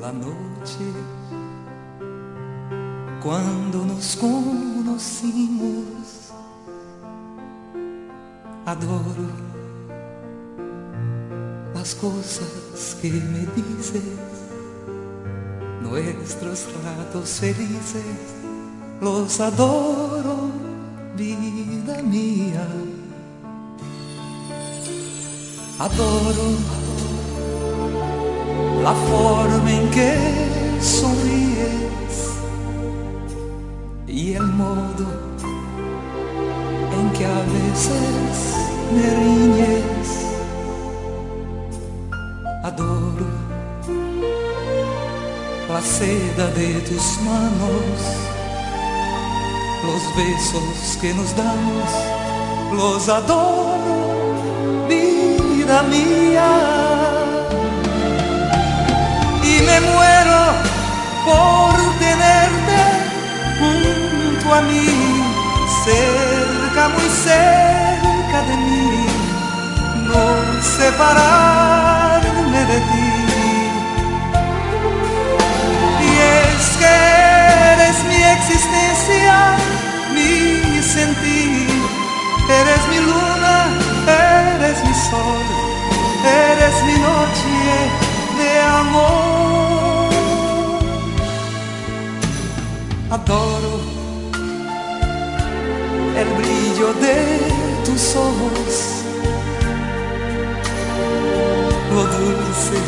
la noche cuando nos conocimos. Adoro las cosas que me dices, nuestros ratos felices, los adoro, vida mía. Adoro la forma en que sonríes y el modo en que a veces me riñes. Adoro la seda de tus manos, los besos que nos damos, los adoro, vida mía me muero por tenerte junto a mí, cerca, muy cerca de mí, no separarme de ti. Y es que eres mi existencia, mi sentir, eres mi luna, eres mi sol, eres mi noche de amor. Adoro el brillo de tus ojos, lo dulce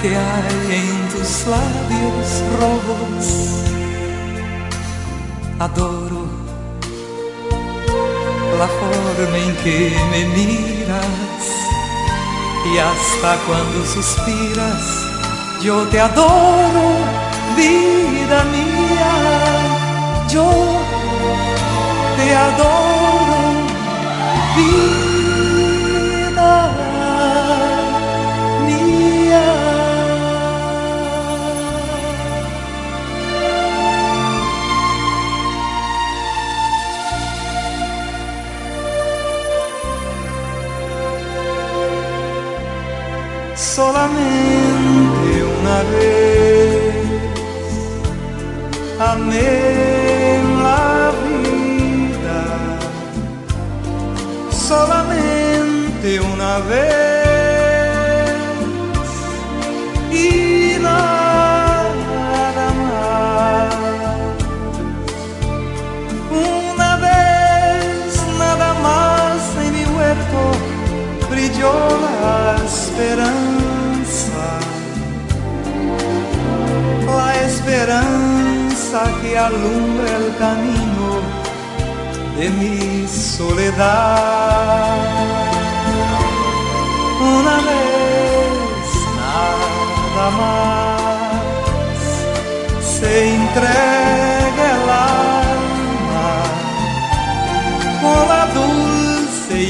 que hay en tus labios rojos. Adoro la forma en que me miras y hasta cuando suspiras, yo te adoro, vida mía, yo te adoro, vida brilló la esperanza. La esperanza que alumbra el camino de mi soledad. Una vez nada más se entrega el alma con la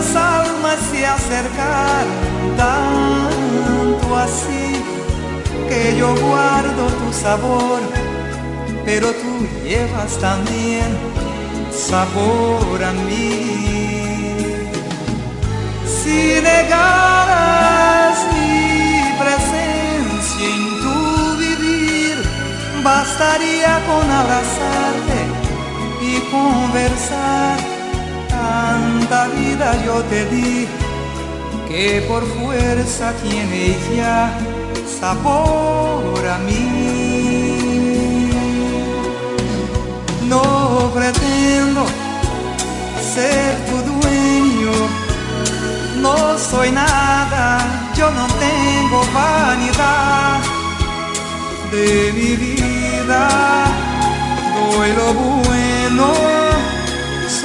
Nuestras almas se acercaron tanto así que yo guardo tu sabor, pero tú llevas también sabor a mí. Si negaras mi presencia en tu vivir, bastaría con abrazarte y conversar. Tanta vida yo te di que por fuerza tiene ya sabor a mí. No pretendo ser tu dueño soy nada, yo no tengo vanidad de mi vida. Doy lo bueno,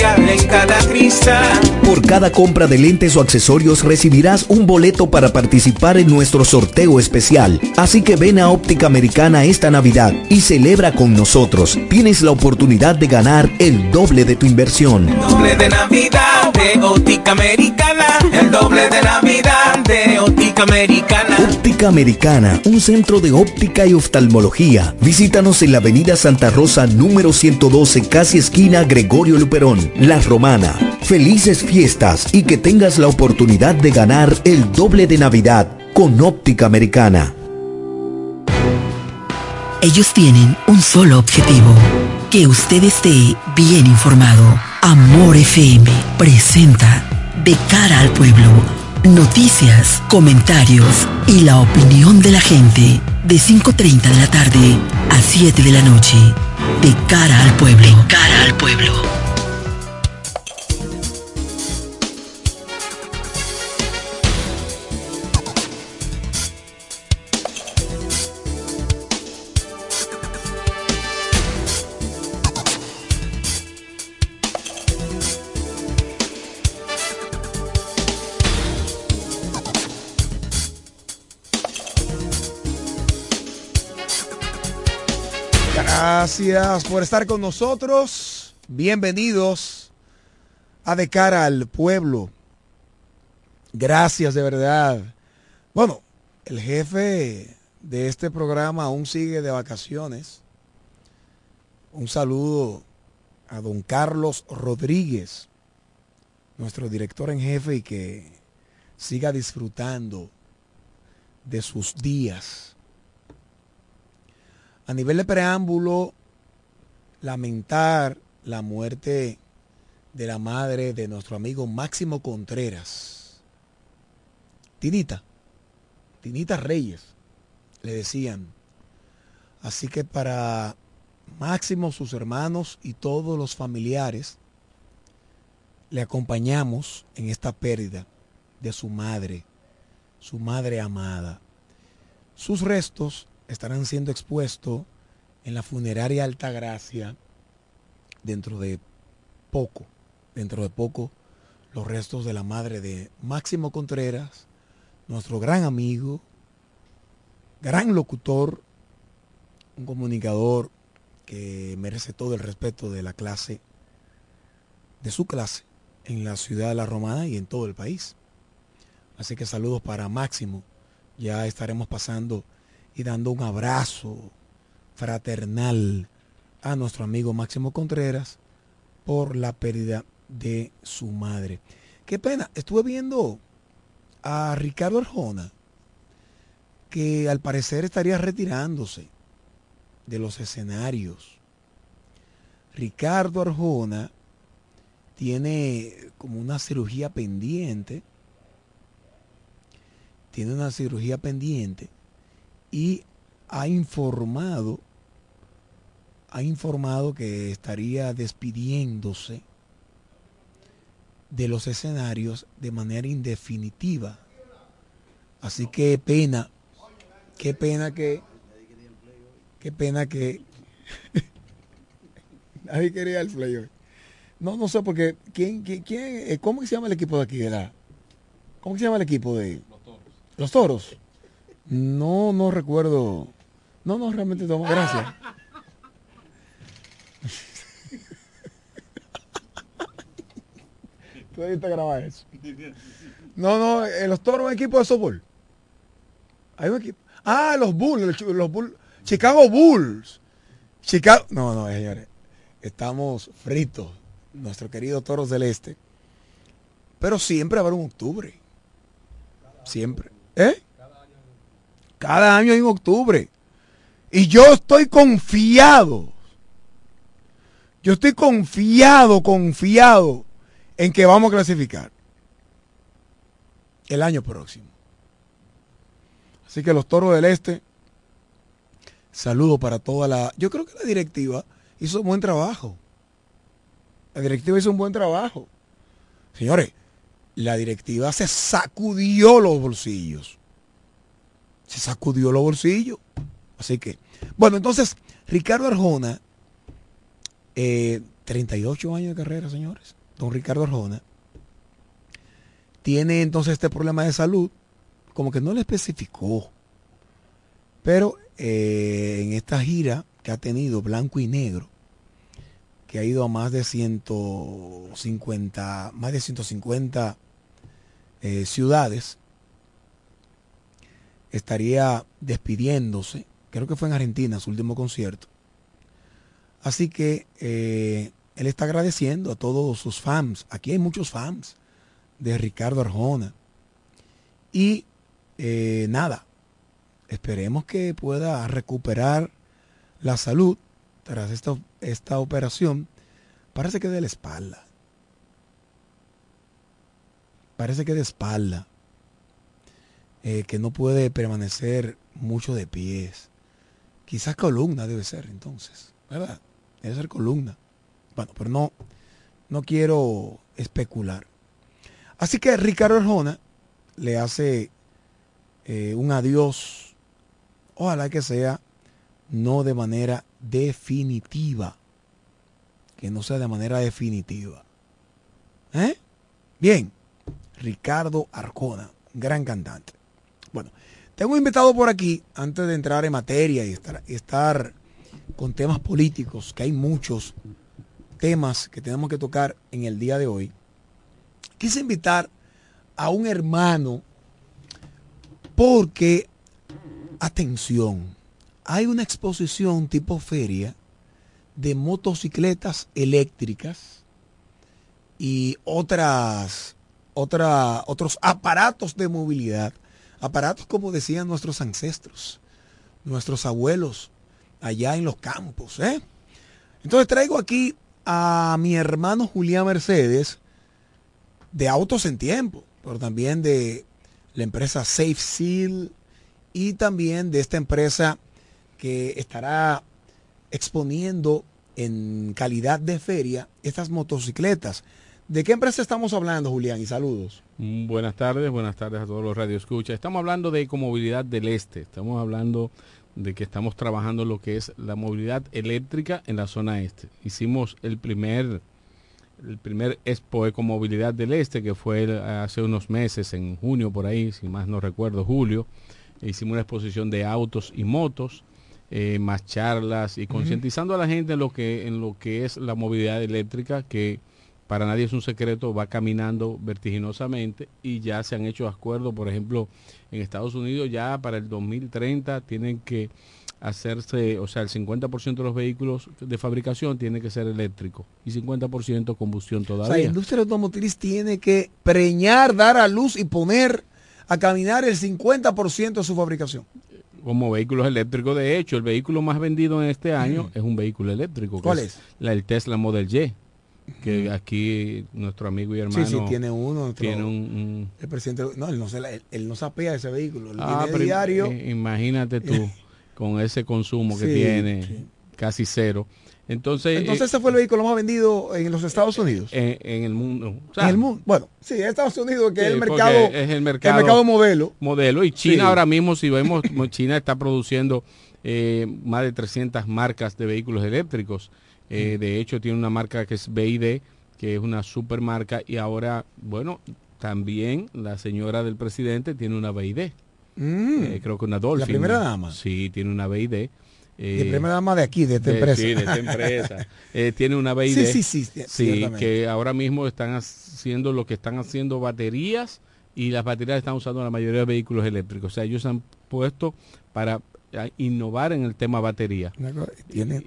en cada cristal. Por cada compra de lentes o accesorios recibirás un boleto para participar en nuestro sorteo especial. Así que ven a Óptica Americana esta Navidad y celebra con nosotros. Tienes la oportunidad de ganar el doble de tu inversión. Doble de Navidad de Óptica Americana. El doble de Navidad de Óptica Americana. Óptica Americana, un centro de óptica y oftalmología. Visítanos en la avenida Santa Rosa número 112, casi esquina Gregorio Luperón, La Romana. Felices fiestas y que tengas la oportunidad de ganar el doble de Navidad con Óptica Americana. Ellos tienen un solo objetivo, que usted esté bien informado. Amor FM presenta De cara al pueblo, noticias, comentarios y la opinión de la gente de 5.30 de la tarde a 7 de la noche. De cara al pueblo. De cara al pueblo. Gracias por estar con nosotros. Bienvenidos a De cara al pueblo. Gracias de verdad. Bueno, el jefe de este programa aún sigue de vacaciones. Un saludo a don Carlos Rodríguez, nuestro director en jefe, y que siga disfrutando de sus días. A nivel de preámbulo, lamentar la muerte de la madre de nuestro amigo Máximo Contreras. Tinita, Tinita Reyes, le decían. Así que para Máximo, sus hermanos y todos los familiares, le acompañamos en esta pérdida de su madre, su madre amada. Sus restos estarán siendo expuestos en la funeraria Altagracia dentro de poco, dentro de poco, los restos de la madre de Máximo Contreras, nuestro gran amigo, gran locutor, un comunicador que merece todo el respeto de la clase, de su clase, en la ciudad de La Romana y en todo el país. Así que saludos para Máximo. Ya estaremos pasando y dando un abrazo fraternal a nuestro amigo Máximo Contreras por la pérdida de su madre. Qué pena, estuve viendo a Ricardo Arjona, que al parecer estaría retirándose de los escenarios. Ricardo Arjona tiene como una cirugía pendiente, tiene una cirugía pendiente y ha informado ha informado que estaría despidiéndose de los escenarios de manera indefinitiva. Así que pena, qué pena que, qué pena que, Nadie quería el play hoy. No, no sé porque quién, quién, quién eh, ¿cómo se llama el equipo de aquí de la? ¿Cómo se llama el equipo de los toros? Los toros. No, no recuerdo. No, no, realmente no. Gracias. Tú grabar eso. No, no, eh, los toros un equipo de softball. Hay un equipo. Ah, los Bulls, los Bulls. Chicago Bulls. Chicago. No, no, señores. Estamos fritos. Nuestro querido Toro Celeste. Pero siempre habrá un octubre. Siempre. ¿Eh? Cada año hay un octubre. Y yo estoy confiado. Yo estoy confiado, confiado en que vamos a clasificar el año próximo. Así que los toros del este, saludo para toda la... Yo creo que la directiva hizo un buen trabajo. La directiva hizo un buen trabajo. Señores, la directiva se sacudió los bolsillos. Se sacudió los bolsillos. Así que, bueno, entonces, Ricardo Arjona, 38 eh, años de carrera, señores. Don Ricardo Arjona, tiene entonces este problema de salud como que no le especificó. Pero eh, en esta gira que ha tenido blanco y negro, que ha ido a más de 150, más de 150 eh, ciudades, estaría despidiéndose, creo que fue en Argentina su último concierto. Así que eh, él está agradeciendo a todos sus fans. Aquí hay muchos fans de Ricardo Arjona. Y eh, nada, esperemos que pueda recuperar la salud tras esta, esta operación. Parece que de la espalda. Parece que de espalda. Eh, que no puede permanecer mucho de pies. Quizás columna debe ser entonces, ¿verdad? Debe ser columna. Bueno, pero no, no quiero especular. Así que Ricardo Arjona le hace eh, un adiós, ojalá que sea no de manera definitiva, que no sea de manera definitiva. ¿Eh? Bien, Ricardo Arjona, gran cantante. Bueno, tengo invitado por aquí, antes de entrar en materia y estar, y estar con temas políticos, que hay muchos temas que tenemos que tocar en el día de hoy, quise invitar a un hermano porque, atención, hay una exposición tipo feria de motocicletas eléctricas y otras, otra, otros aparatos de movilidad, aparatos como decían nuestros ancestros, nuestros abuelos allá en los campos. ¿eh? Entonces traigo aquí a mi hermano Julián Mercedes de Autos en Tiempo, pero también de la empresa Safe Seal y también de esta empresa que estará exponiendo en calidad de feria estas motocicletas. ¿De qué empresa estamos hablando, Julián? Y saludos. Mm, buenas tardes, buenas tardes a todos los radioescuchas. Estamos hablando de Ecomovilidad del Este. Estamos hablando de que estamos trabajando lo que es la movilidad eléctrica en la zona este. Hicimos el primer el primer Expo Ecomovilidad del Este, que fue hace unos meses, en junio por ahí, si más no recuerdo, julio. Hicimos una exposición de autos y motos, eh, más charlas y concientizando a la gente en lo, que, en lo que es la movilidad eléctrica, que para nadie es un secreto, va caminando vertiginosamente y ya se han hecho acuerdos, por ejemplo, en Estados Unidos ya para el 2030 tienen que hacerse, o sea, el 50% de los vehículos de fabricación tiene que ser eléctrico y 50% combustión todavía. O sea, la industria automotriz tiene que preñar, dar a luz y poner a caminar el 50% de su fabricación. Como vehículos eléctricos, de hecho, el vehículo más vendido en este año es un vehículo eléctrico. ¿Cuál es? La, el Tesla Model Y que aquí nuestro amigo y hermano sí, sí, tiene uno tiene un, el presidente no él no se él, no sapea ese vehículo ah, diario imagínate tú con ese consumo que tiene, casi cero. Entonces, Entonces ese fue el vehículo más vendido en los Estados Unidos. En, el mundo. en el mundo. Bueno, sí, en Estados Unidos, que es, el mercado, es el mercado. El mercado modelo. Modelo. Y China ahora mismo, si vemos, China está produciendo eh, más de 300 marcas de vehículos eléctricos Eh, Mm. De hecho, tiene una marca que es BID, que es una super marca. Y ahora, bueno, también la señora del presidente tiene una BID. Mm. Eh, creo que una Dolphin. primera dama? Sí, tiene una BID. Eh, primera dama de aquí, de esta de- empresa. Sí, de esta empresa. Eh, tiene una BID. Sí, sí, sí, sí, Sí, que ahora mismo están haciendo lo que están haciendo baterías y las baterías están usando la mayoría de vehículos eléctricos. O sea, ellos han puesto para innovar en el tema batería. Cosa, Tienen,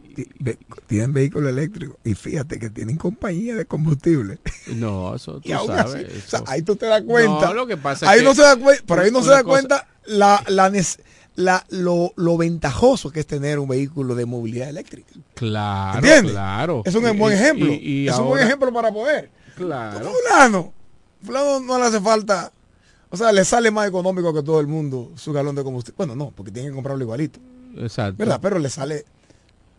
tienen vehículos eléctricos y fíjate que tienen compañía de combustible. No, eso tú Y aún sabes. así, o sea, eso- ahí tú te das cuenta. No, lo que pasa es ahí que no se da cuenta, pero ahí no se da cosa- cuenta la, la, la- lo, lo ventajoso que es tener un vehículo de movilidad eléctrica. Claro, ¿Entiendes? claro. Es un buen ejemplo. y- y es un buen ejemplo para poder. Claro. Fulano, fulano no le hace falta, o sea, le sale más económico que todo el mundo su galón de combustible. Bueno, no, porque tienen que comprarlo igualito, Exacto. ¿verdad? Pero le sale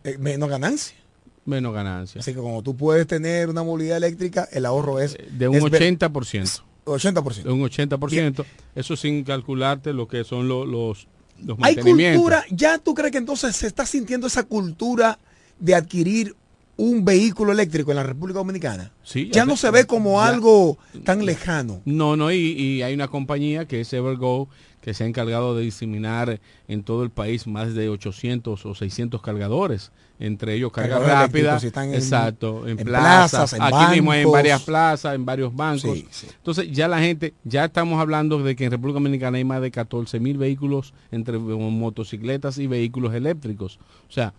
eh, menos ganancia. Menos ganancias. Así que como tú puedes tener una movilidad eléctrica, el ahorro es De un es ve- 80%. 80%. De un 80%. Eso sin calcularte lo que son lo- los, los Hay mantenimientos. cultura, ya tú crees que entonces se está sintiendo esa cultura de adquirir un vehículo eléctrico en la República Dominicana. Sí, ya ya no se- ve como ya- algo tan lejano. No, no, y, y hay una compañía que es Evergo que se ha encargado de diseminar en todo el país más de 800 o 600 cargadores, entre ellos carga rápida, están en- exacto, en, en plazas, plazas, en aquí mismo en varias plazas, en varios bancos. Sí, sí. Entonces ya la gente, ya estamos hablando de que en República Dominicana hay más de 14 mil vehículos entre motocicletas y vehículos eléctricos. O sea,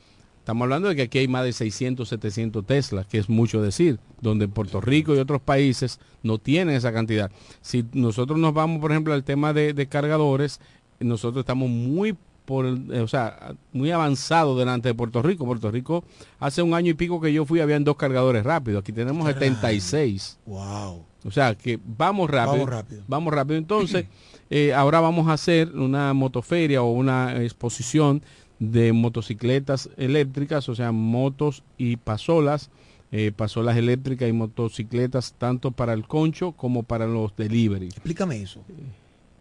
Estamos hablando de que aquí hay más de 600, 700 Teslas, que es mucho decir, donde Puerto Rico y otros países no tienen esa cantidad. Si nosotros nos vamos, por ejemplo, al tema de, de cargadores, nosotros estamos muy por, eh, o sea, muy avanzado delante de Puerto Rico. Puerto Rico, hace un año y pico que yo fui, habían dos cargadores rápidos. Aquí tenemos 76. Wow. O sea, que vamos rápido. Vamos rápido. Vamos rápido. Entonces, eh, ahora vamos a hacer una motoferia o una exposición de motocicletas eléctricas, o sea, motos y pasolas, eh, pasolas eléctricas y motocicletas tanto para el concho como para los delivery. Explícame eso.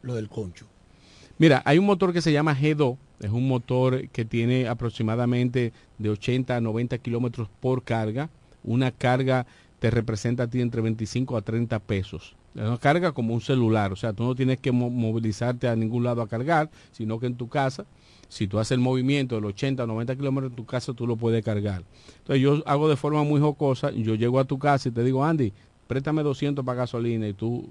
Lo del concho. Mira, hay un motor que se llama G2, es un motor que tiene aproximadamente de 80 a 90 kilómetros por carga. Una carga te representa a ti entre 25 a 30 pesos. Es una carga como un celular, o sea, tú no tienes que mo- movilizarte a ningún lado a cargar, sino que en tu casa, si tú haces el movimiento del 80 a 90 kilómetros en tu casa, tú lo puedes cargar. Entonces yo hago de forma muy jocosa, yo llego a tu casa y te digo, Andy, préstame 200 para gasolina y tú...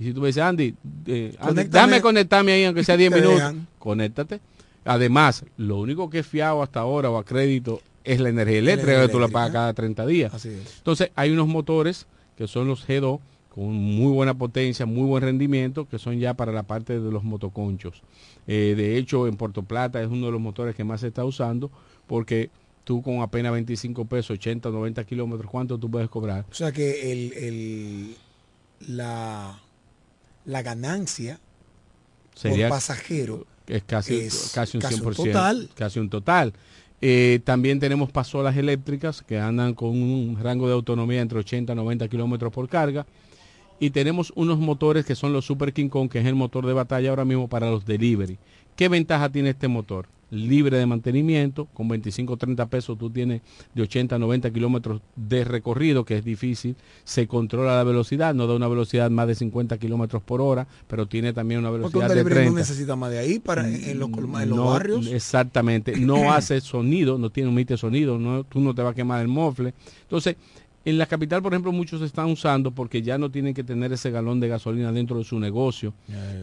Y si tú me dices, Andy, eh, Andy, déjame conectarme ahí aunque sea 10 Te minutos, dejan. conéctate. Además, lo único que es fiado hasta ahora o a crédito es la energía eléctrica, energía que tú la pagas cada 30 días. Así es. Entonces, hay unos motores que son los G2 con muy buena potencia, muy buen rendimiento, que son ya para la parte de los motoconchos. Eh, de hecho, en Puerto Plata es uno de los motores que más se está usando porque tú con apenas 25 pesos, 80 o 90 kilómetros, ¿cuánto tú puedes cobrar? O sea que el, el- la, la ganancia Sería por pasajero es casi, es casi un casi un 100%. total. Casi un total. Eh, también tenemos pasolas eléctricas que andan con un rango de autonomía entre 80 y 90 kilómetros por carga. Y tenemos unos motores que son los Super King Kong, que es el motor de batalla ahora mismo para los delivery. ¿Qué ventaja tiene este motor? Libre de mantenimiento, con 25 o 30 pesos tú tienes de 80 a 90 kilómetros de recorrido, que es difícil. Se controla la velocidad, no da una velocidad más de 50 kilómetros por hora, pero tiene también una porque un velocidad de delivery 30. no necesita más de ahí para en, los, colma- en los No, barrios. Exactamente, no hace sonido, no tiene emite sonido, no, tú no te va a quemar el mofle. Entonces, en la capital, por ejemplo, muchos están usando porque ya no tienen que tener ese galón de gasolina dentro de su negocio.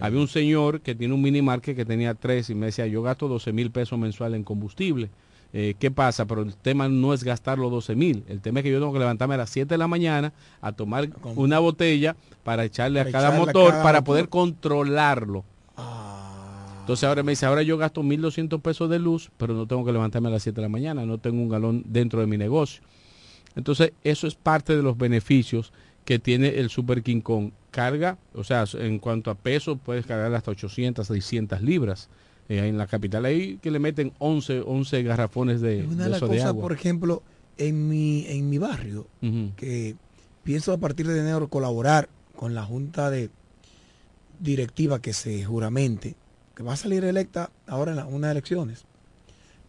Había un señor que tiene un mini market que tenía tres y me decía, yo gasto 12 mil pesos mensual en combustible. Eh, ¿Qué pasa? Pero el tema no es gastar los 12 mil. El tema es que yo tengo que levantarme a las 7 de la mañana a tomar una botella para echarle a cada motor cada para motor. poder controlarlo. Ah, Entonces ahora me dice, ahora yo gasto 1.200 pesos de luz, pero no tengo que levantarme a las 7 de la mañana, no tengo un galón dentro de mi negocio. Entonces eso es parte de los beneficios que tiene el Super King Kong. Carga, o sea, en cuanto a peso, puedes cargar hasta 800, 600 libras. Eh, en la capital ahí que le meten 11, 11 garrafones de, una de de las cosas, por ejemplo, en mi, en mi barrio, que pienso a partir de enero colaborar con la junta de directiva que se juramente, que va a salir electa ahora en la- unas elecciones.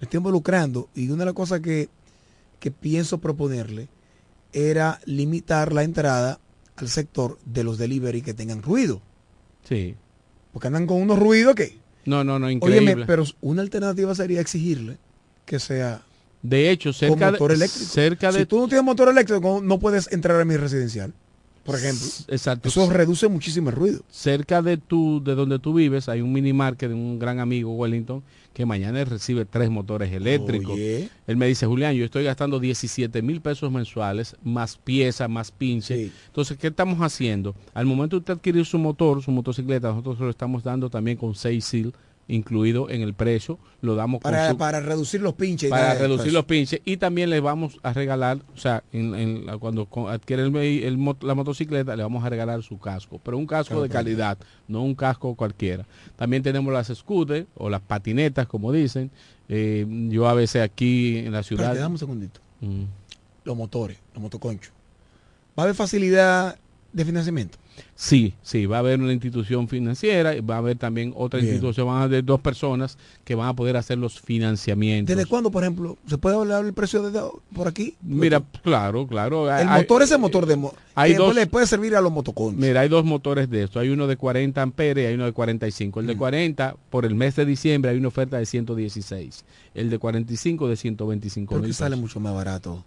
Me estoy involucrando y una de las cosas que que pienso proponerle era limitar la entrada al sector de los delivery que tengan ruido. Sí. Porque andan con unos ruidos que... No, no, no, increíble. Óyeme, pero una alternativa sería exigirle que sea de hecho, con cerca motor de, eléctrico. cerca de Si tú no tienes motor eléctrico, no puedes entrar a mi residencial, por ejemplo. exacto, Eso reduce muchísimo el ruido. cerca de tu de donde tú vives hay un mini market de un gran amigo Wellington que mañana recibe tres motores eléctricos. Él me dice, Julián, yo estoy gastando 17 mil pesos mensuales, más pieza, más pinche. Sí. Entonces, ¿qué estamos haciendo? Al momento de usted adquirir su motor, su motocicleta, nosotros lo estamos dando también con 6 SIL incluido en el precio. Lo damos para, su- para reducir los pinches. para reducir los pinches y también le vamos a regalar, o sea, en- en cuando adquiere el, el la motocicleta le vamos a regalar su casco, pero un casco Claro, de claro. calidad, no un casco cualquiera. También tenemos las scooters o las patinetas, como dicen. Eh, yo a veces aquí en la ciudad... Espérate, dame un segundito. Mm. Los motores, los motoconchos. ¿Va a haber facilidad de financiamiento? Sí, sí, va a haber una institución financiera, y va a haber también otra Bien. institución, van a haber dos personas que van a poder hacer los financiamientos. ¿Desde cuándo, por ejemplo, se puede hablar el precio de por aquí? Mira, claro, claro. el hay- motor es el motor de hay que dos- le puede servir a los motoconchos. Mira, hay dos motores de esto. Hay uno de 40 amperes y hay uno de 45. Mm. El de 40, por el mes de diciembre, hay una oferta de 116. El de 45 de 125 Creo mil que sale mucho más barato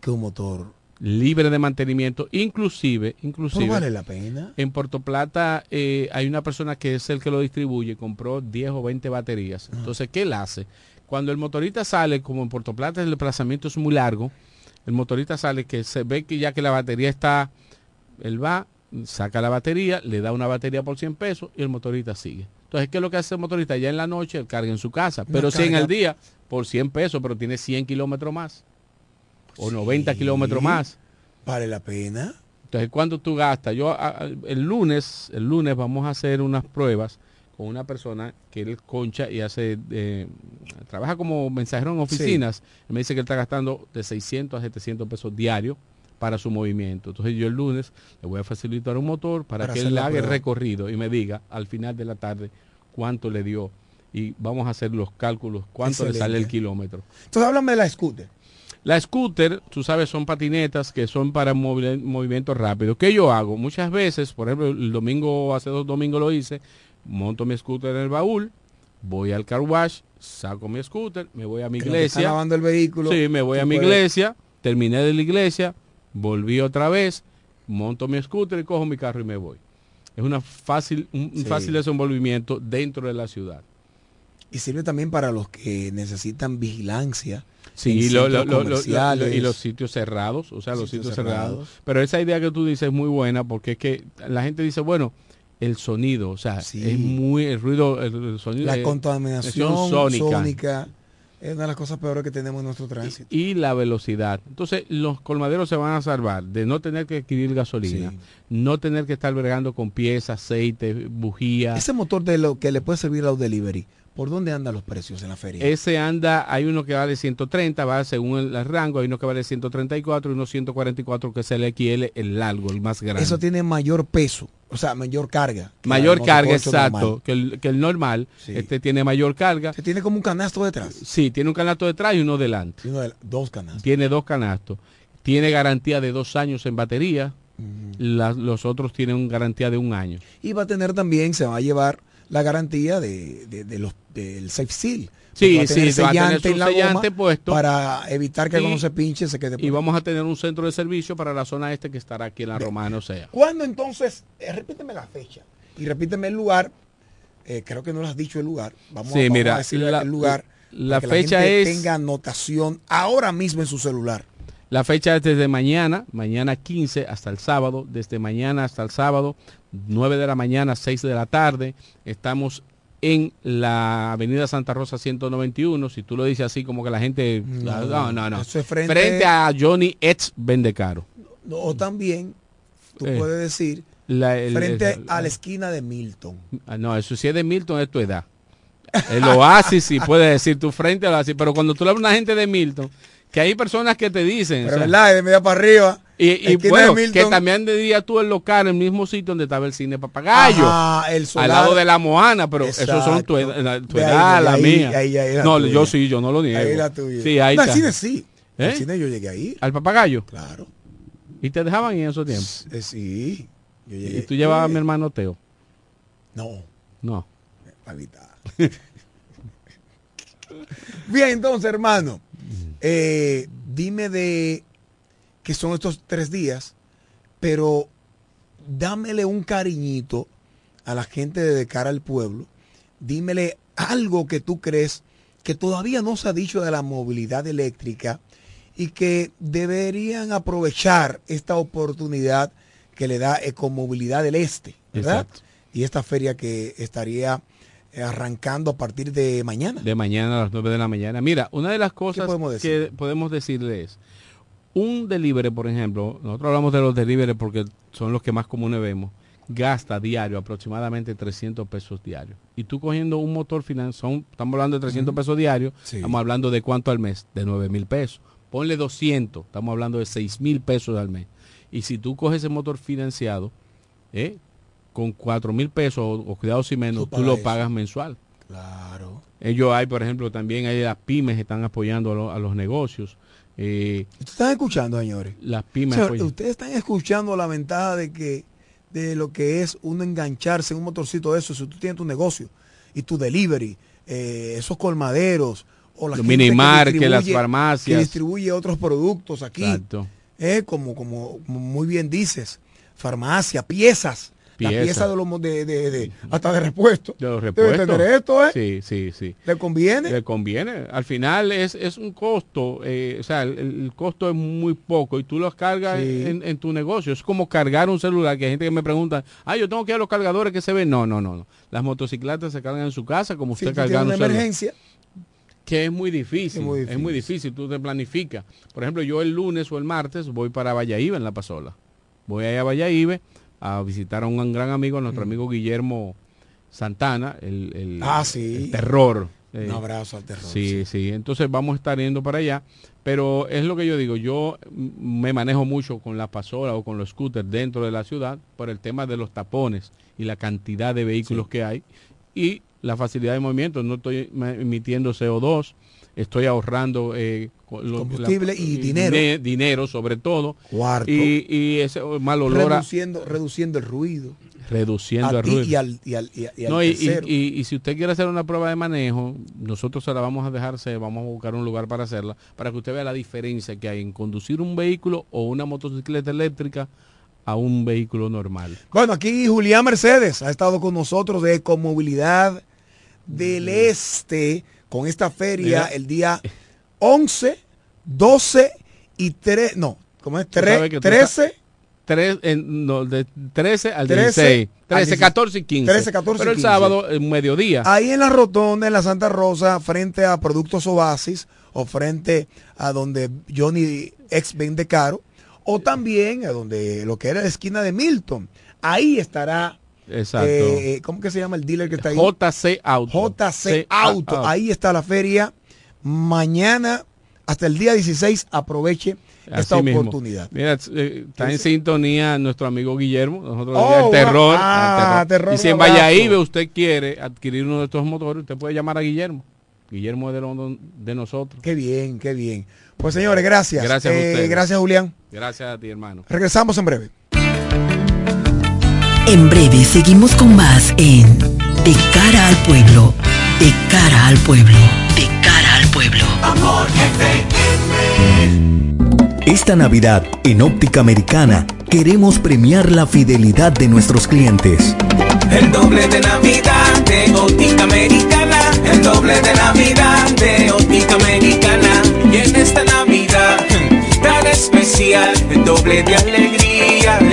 que un motor. Libre de mantenimiento, inclusive, inclusive. Vale la pena. En Puerto Plata eh, hay una persona que es el que lo distribuye, compró 10 o 20 baterías. Entonces, ¿qué él hace? Cuando el motorista sale, como en Puerto Plata el desplazamiento es muy largo, el motorista sale que se ve que ya que la batería está, él va, saca la batería, le da una batería por 100 pesos y el motorista sigue. Entonces, ¿qué es lo que hace el motorista? Ya en la noche él carga en su casa, pero si en el día, por 100 pesos, pero tiene 100 kilómetros más o Sí. 90 kilómetros más. Vale la pena. Entonces, ¿cuánto tú gastas? Yo a- el lunes, el lunes vamos a hacer unas pruebas con una persona que él concha y hace, eh, trabaja como mensajero en oficinas. Me dice que él está gastando de 600 a 700 pesos diarios para su movimiento. Entonces yo el lunes le voy a facilitar un motor para, Para que él haga el recorrido y me diga al final de la tarde cuánto le dio. Y vamos a hacer los cálculos, cuánto le sale el kilómetro. Entonces háblame de la scooter. La scooter, tú sabes, son patinetas que son para movi- movimientos rápidos. ¿Qué yo hago? Muchas veces, por ejemplo, el domingo, hace dos domingos lo hice, monto mi scooter en el baúl, voy al car wash, saco mi scooter, me voy a mi está iglesia. lavando el vehículo. Sí, me voy a mi iglesia, terminé de la iglesia, volví otra vez, monto mi scooter y cojo mi carro y me voy. Es una fácil, un un Sí. fácil desenvolvimiento dentro de la ciudad. Y sirve también para los que necesitan vigilancia. Sí, y, lo- centros lo- lo- lo- comerciales. y los sitios cerrados, o sea, los Sitios sitios cerrados. cerrados. Pero esa idea que tú dices es muy buena porque es que la gente dice, bueno, el sonido, o sea, Sí. es muy, el ruido, el, sonido. La contaminación sónica. sónica. es una de las cosas peores que tenemos en nuestro tránsito. y la velocidad. Entonces, los colmaderos se van a salvar de no tener que adquirir gasolina, Sí. No tener que estar bregando con piezas, aceite, bujía. Ese motor de lo que le puede servir a los delivery, ¿por dónde andan los precios en la feria? Ese anda, hay uno que vale 130, va según el, rango, hay uno que vale 134 y uno 144 que es el XL, el largo, el más grande. Eso tiene mayor peso, o sea, mayor carga. mayor carga, exacto, normal. que el, que el normal. Sí. Este tiene mayor carga. Se tiene como un canasto detrás. Sí, tiene un canasto detrás y uno delante. Y uno de- dos canastos. Tiene dos canastos. Tiene garantía de dos años en batería. La- los otros tienen garantía de un año. Y va a tener también, se va a llevar la garantía de, de- de los, del safe seal. Sí, va a tener sí, va a tener sellante en la sellante goma puesto. Para evitar que Y- cuando se pinche se quede Y ahí. vamos a tener un centro de servicio para la zona este que estará aquí en la Romana, o sea. ¿Cuándo entonces? eh, repíteme la fecha. Y repíteme el lugar. Eh, creo que no lo has dicho el lugar. Vamos, Sí, a, vamos mira, a decir la- el lugar. la fecha gente es- tenga anotación ahora mismo en su celular. La fecha es desde mañana, mañana 15 hasta el sábado, desde mañana hasta el sábado, 9 de la mañana, 6 de la tarde. Estamos en la Avenida Santa Rosa 191. Si tú lo dices así, como que la gente. No, No, no, no. eso es frente- a Johnny Etz Vendecaro. O también, tú Eh, puedes decir, La- el- frente el- a la esquina de Milton. Ah, No, eso sí es de Milton, es tu edad. El oasis, sí puedes decir tu frente al oasis, pero cuando tú le hablas a una gente de Milton, que hay personas que te dicen. Pero o sea, verdad, de media para arriba. Y, de bueno, que también dirías tú el local, el mismo sitio donde estaba el cine Papagayo, Ajá, el solar. al lado de la Moana, pero esos son tu, Exacto. ed- la- tu De ahí, edad, de la ahí, mía. ahí, ahí la no, tuya. yo sí, yo no lo niego. Ahí la tuya. Sí, ahí no, el está. cine sí. ¿Eh? Al cine yo llegué a ir. ¿Al papagayo? Claro. ¿Y te dejaban en esos tiempos? Eh, sí. Yo llegué. ¿Y tú llevabas a mi Eh, hermano Teo? No, No. Bien, entonces, hermano. Eh, dime de qué son estos tres días, pero dámele un cariñito a la gente de, cara al pueblo. Dímele algo que tú crees que todavía no se ha dicho de la movilidad eléctrica y que deberían aprovechar esta oportunidad que le da Ecomovilidad del Este, ¿verdad? Exacto. Y esta feria que estaría arrancando a partir de mañana. De mañana a las 9 de la mañana. Mira, una de las cosas podemos que podemos decirle es, un delivery, por ejemplo, nosotros hablamos de los delivery porque son los que más comunes vemos, gasta diario aproximadamente 300 pesos diarios. Y tú cogiendo un motor financiado, estamos hablando de 300 pesos diarios, Sí. estamos hablando de cuánto al mes, de 9 mil pesos. Ponle 200, estamos hablando de 6 mil pesos al mes. Y si tú coges ese motor financiado, ¿eh? Con 4 mil pesos o, o cuidado si menos, Tú lo eso. pagas mensual. Claro. Ellos hay, por ejemplo, también hay las pymes que están apoyando a, lo- a los negocios. Eh, ¿Ustedes están escuchando, señores? las pymes Señor, ustedes están escuchando la ventaja de que de lo que es uno engancharse en un motorcito de eso, si tú tienes tu negocio y tu delivery, eh, esos colmaderos o la Los gente que las farmacias. que distribuye otros productos aquí, Exacto. eh, como, como muy bien dices, farmacia, piezas, la Piezas. pieza de los de, de- de- hasta de repuesto. De los Debe repuestos. tener esto, ¿eh? Sí, sí, sí. ¿Le conviene? Le conviene. Al final es, es un costo, eh, o sea, el, el costo es muy poco y tú los cargas Sí. en, en tu negocio. Es como cargar un celular, que hay gente que me pregunta, ah, yo tengo que ir a los cargadores que se ven. No, no, no. no. Las motocicletas se cargan en su casa como usted tienes cargando una un celular. emergencia, Que es muy difícil, Es muy es muy difícil, tú te planificas. Por ejemplo, yo el lunes o el martes voy para Valladolid en La Pasola. Voy allá a Valladolid a visitar a un gran amigo, nuestro amigo Guillermo Santana, el, el- Ah, sí. el terror. eh, un abrazo al terror. Sí, sí, entonces vamos a estar yendo para allá, pero es lo que yo digo, yo mm, me manejo mucho con la pasola o con los scooters dentro de la ciudad por el tema de los tapones y la cantidad de vehículos que hay y la facilidad de movimiento, no estoy emitiendo CO2, estoy ahorrando eh, lo- Combustible y dinero. dine- dinero sobre todo, Cuarto. y, y ese mal olor a- reduciendo, reduciendo el ruido. reduciendo el ruido. y al, y al, y, al No, si usted quiere hacer una prueba de manejo, nosotros se la vamos a dejar hacer, vamos a buscar un lugar para hacerla, para que usted vea la diferencia que hay en conducir un vehículo o una motocicleta eléctrica a un vehículo normal. Bueno, aquí Julián Mercedes ha estado con nosotros de Ecomovilidad del Este con esta feria Mira. el día 11, 12 y 3, no, ¿cómo es? Tú sabes 3, que tú 13, Tres, en- no, de 13 al 13 16. al 13, 16. 14 y 15. 13, 14 y Pero el 15. sábado, en mediodía. ahí en la rotonda, en la Santa Rosa, frente a Productos Oasis o frente a donde Johnny ex vende caro, o también a donde lo que era la esquina de Milton. Ahí estará, Exacto. eh, ¿cómo que se llama el dealer que está ahí? JC Auto. JC C- Auto. Auto. Ahí está la feria. Mañana hasta el día 16 aproveche esta mismo. oportunidad. Mira, eh, está en sintonía nuestro amigo Guillermo, nosotros Oh, el terror, ah, el terror, Y si en. Valladolid usted quiere adquirir uno de estos motores, usted puede llamar a Guillermo. Guillermo es de, lo- de nosotros. Qué bien, qué bien. Pues señores, gracias. Gracias a Eh, ustedes. gracias Julián. Gracias a ti, hermano. Regresamos en breve. En breve seguimos con más en De cara al pueblo, de cara al pueblo, de cara al pueblo. Esta Navidad, en Óptica Americana, queremos premiar la fidelidad de nuestros clientes. El doble de Navidad de Óptica Americana. El doble de Navidad de Óptica Americana. Y en esta Navidad tan especial, el doble de alegría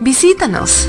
Visítanos.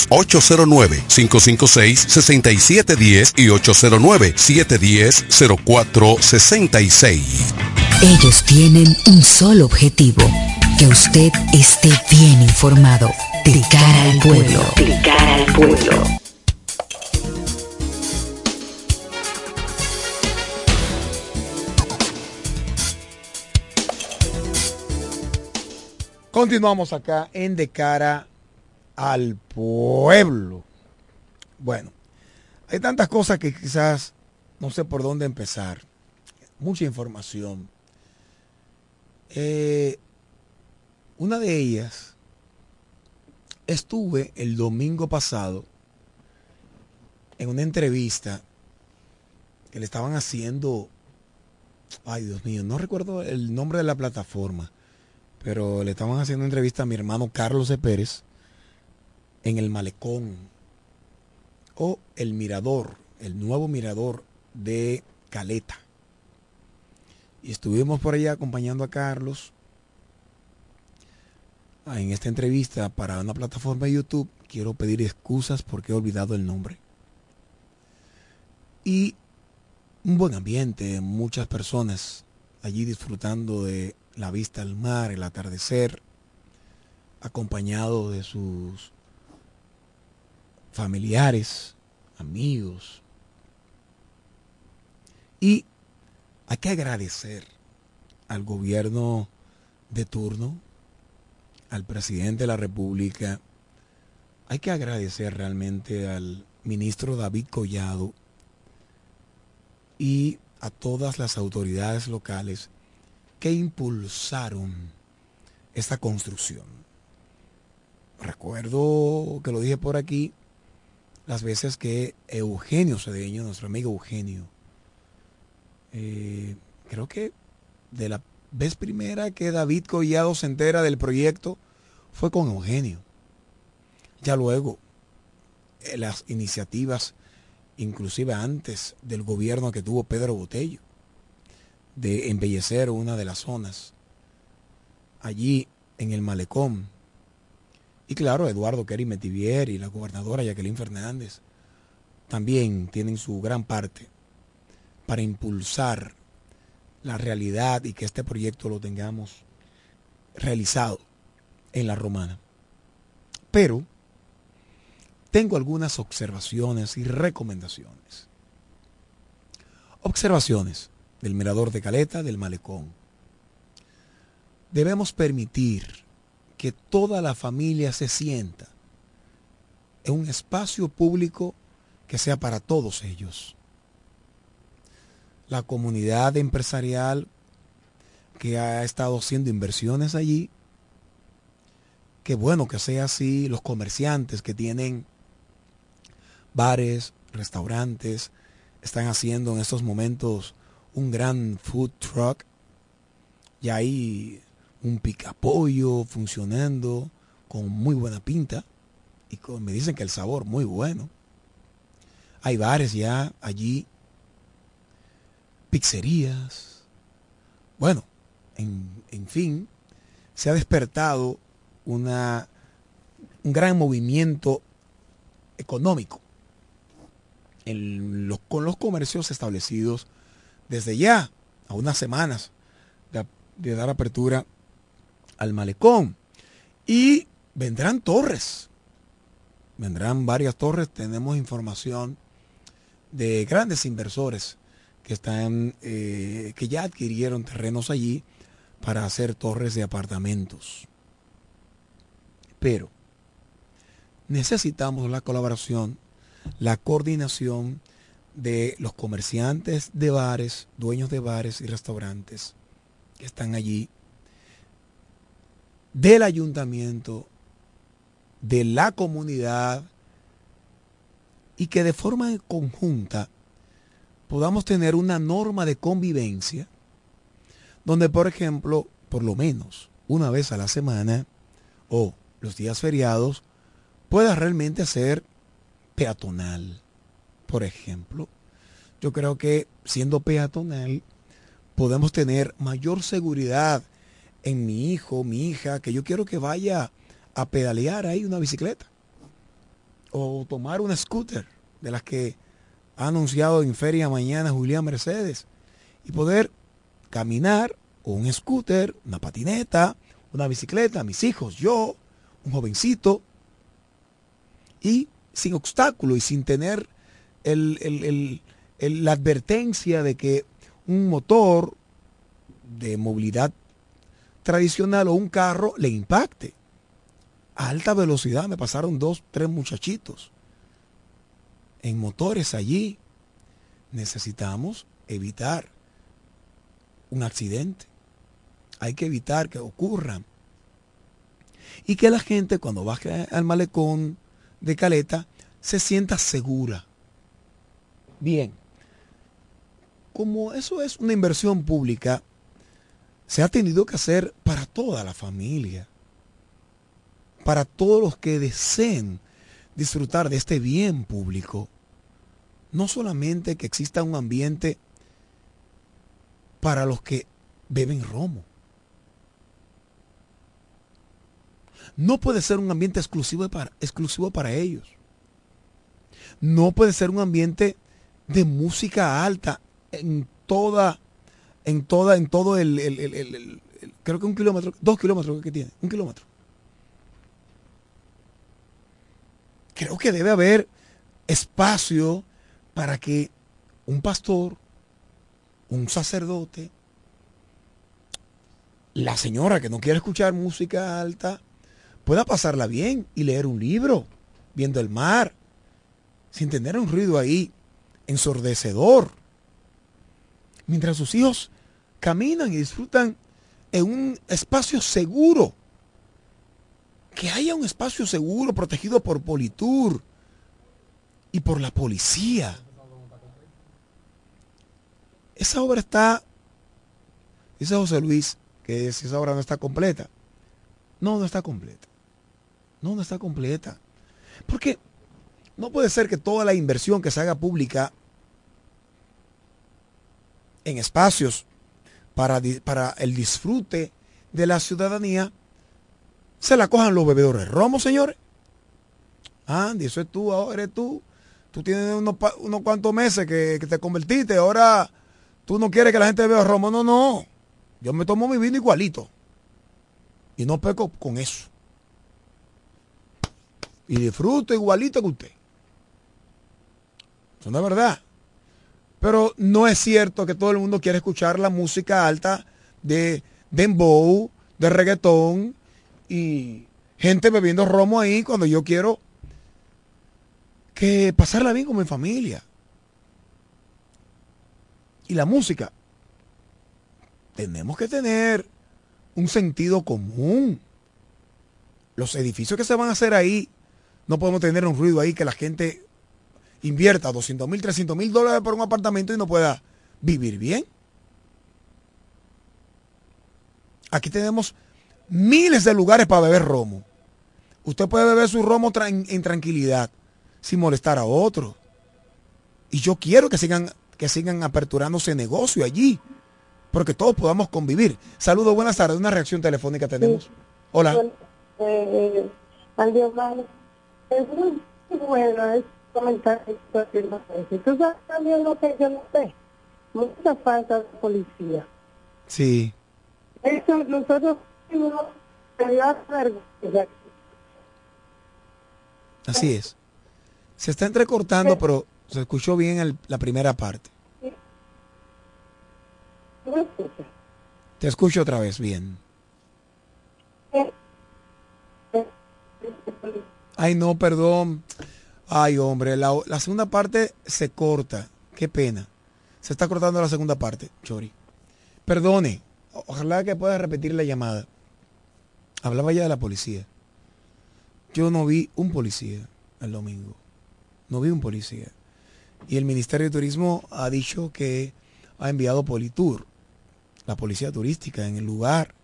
809-556-6710 y 809-710-0466. Ellos tienen un solo objetivo, que usted esté bien informado. De cara al pueblo. De cara al pueblo. Continuamos acá en De cara al pueblo. Bueno, hay tantas cosas que quizás no sé por dónde empezar. Mucha información. Eh, una de ellas, estuve el domingo pasado en una entrevista que le estaban haciendo, ay Dios mío, no recuerdo el nombre de la plataforma, pero le estaban haciendo entrevista a mi hermano Carlos de Pérez en el malecón o el mirador, el nuevo mirador de Caleta. Y estuvimos por allá acompañando a Carlos ah, en esta entrevista para una plataforma de YouTube. Quiero pedir excusas porque he olvidado el nombre. Y un buen ambiente, muchas personas allí disfrutando de la vista al mar, el atardecer, acompañado de sus familiares, amigos. Y hay que agradecer al gobierno de turno, al presidente de la República, hay que agradecer realmente al ministro David Collado y a todas las autoridades locales que impulsaron esta construcción. Recuerdo que lo dije por aquí, las veces que Eugenio Cedeño, nuestro amigo Eugenio, eh, creo que de la vez primera que David Collado se entera del proyecto fue con Eugenio. Ya luego, eh, las iniciativas, inclusive antes del gobierno que tuvo Pedro Botello, de embellecer una de las zonas allí en el malecón, y claro, Eduardo Kerry Metivier y la gobernadora Jacqueline Fernández también tienen su gran parte para impulsar la realidad y que este proyecto lo tengamos realizado en la romana. Pero tengo algunas observaciones y recomendaciones. Observaciones del mirador de Caleta, del malecón. Debemos permitir que toda la familia se sienta en un espacio público que sea para todos ellos. La comunidad empresarial que ha estado haciendo inversiones allí, qué bueno que sea así, los comerciantes que tienen bares, restaurantes, están haciendo en estos momentos un gran food truck y hay un picapollo funcionando con muy buena pinta y me dicen que el sabor muy bueno. Hay bares ya allí, pizzerías. Bueno, en, en fin, se ha despertado una, un gran movimiento económico con los comercios establecidos desde ya, a unas semanas de dar apertura al malecón. Y vendrán torres, vendrán varias torres, tenemos información de grandes inversores que están, eh, que ya adquirieron terrenos allí para hacer torres de apartamentos. Pero necesitamos la colaboración la coordinación de los comerciantes de bares, dueños de bares y restaurantes que están allí, del ayuntamiento, de la comunidad, y que de forma conjunta podamos tener una norma de convivencia donde, por ejemplo, por lo menos una vez a la semana o los días feriados, pueda realmente ser peatonal, por ejemplo, yo creo que siendo peatonal podemos tener mayor seguridad en mi hijo, mi hija, que yo quiero que vaya a pedalear ahí una bicicleta o tomar una scooter de las que ha anunciado en feria mañana Julián Mercedes y poder caminar o un scooter, una patineta, una bicicleta, mis hijos, yo, un jovencito y sin obstáculo y sin tener la advertencia de que un motor de movilidad tradicional o un carro le impacte. A alta velocidad me pasaron dos, tres muchachitos en motores allí. Necesitamos evitar un accidente. Hay que evitar que ocurran. Y que la gente cuando baje al malecón de Caleta se sienta segura. Bien, como eso es una inversión pública, se ha tenido que hacer para toda la familia, para todos los que deseen disfrutar de este bien público. No solamente que exista un ambiente para los que beben romo. No puede ser un ambiente exclusivo para, exclusivo para ellos. No puede ser un ambiente de música alta en toda, en toda, en todo el, creo que un kilómetro, dos kilómetros que tiene, un kilómetro. Creo que debe haber espacio para que un pastor, un sacerdote, la señora que no quiere escuchar música alta, pueda pasarla bien y leer un libro, viendo el mar, sin tener un ruido ahí ensordecedor. Mientras sus hijos caminan y disfrutan en un espacio seguro. Que haya un espacio seguro protegido por Politur y por la policía. Esa obra está, dice José Luis, que esa obra no está completa. No, no está completa. No, no está completa. Porque no puede ser que toda la inversión que se haga pública en espacios para, para el disfrute de la ciudadanía se la cojan los bebedores romo, señores. Andy, eso es tú, ahora eres tú. Tú tienes unos, unos cuantos meses que, que, te convertiste, ahora Tú no quieres que la gente beba romo. No, no. Yo me tomo mi vino igualito. Y no peco con eso. Y disfruto igualito que usted. Eso no es verdad. Pero no es cierto que todo el mundo quiere escuchar la música alta de dembow, de reggaetón y gente bebiendo romo ahí cuando yo quiero que pasarla bien con mi familia. Y la música. Tenemos que tener un sentido común. Los edificios que se van a hacer ahí, no podemos tener un ruido ahí que la gente invierta 200 mil, 300 mil dólares por un apartamento y no pueda vivir bien. Aquí tenemos miles de lugares para beber romo. Usted puede beber su romo en tranquilidad, sin molestar a otros. Y yo quiero que sigan, que sigan aperturándose negocio allí, porque todos podamos convivir. Saludos, buenas tardes. Una reacción telefónica tenemos. Hola. Eh, es muy bueno, comentar sabes también lo que yo no sé. Mucha falta de policía. Sí. Eso nosotros Así es. Se está entrecortando, pero se escuchó bien la primera parte. Te escucho otra vez bien. Ay, no, perdón. Ay, hombre, la, segunda parte se corta. Qué pena. Se está cortando la segunda parte, Chori. Perdone. Ojalá que pueda repetir la llamada. Hablaba ya de la policía. Yo no vi un policía el domingo. No vi un policía. Y el Ministerio de Turismo ha dicho que ha enviado Politur, la policía turística, en el lugar.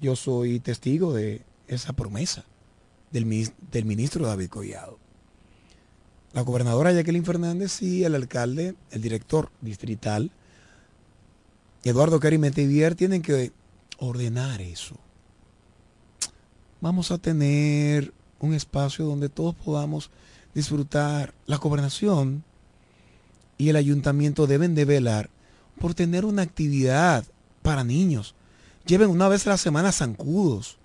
Yo soy testigo de esa promesa del, del ministro David Collado la gobernadora Jacqueline Fernández y el alcalde, el director distrital, Eduardo Cari Metivier, tienen que ordenar eso. Vamos a tener un espacio donde todos podamos disfrutar. La gobernación y el ayuntamiento deben de velar por tener una actividad para niños. Lleven una vez a la semana zancudos.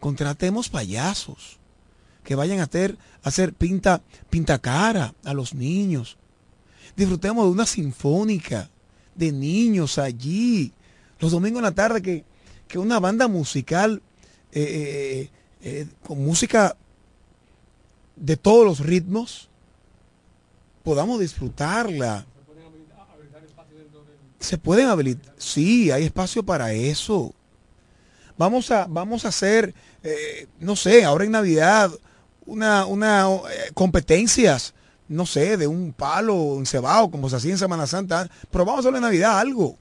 Contratemos payasos que vayan a hacer, hacer pinta, pinta cara a los niños. Disfrutemos de una sinfónica de niños allí. Los domingos en la tarde que, una banda musical eh, eh, eh, con música de todos los ritmos podamos disfrutarla. Se pueden habilitar, sí, hay espacio para eso. Vamos a, vamos a hacer, no sé, ahora en Navidad, una, una eh, competencias, no sé, de un palo encebado, como se hacía en Semana Santa, pero vamos a hacer en Navidad algo.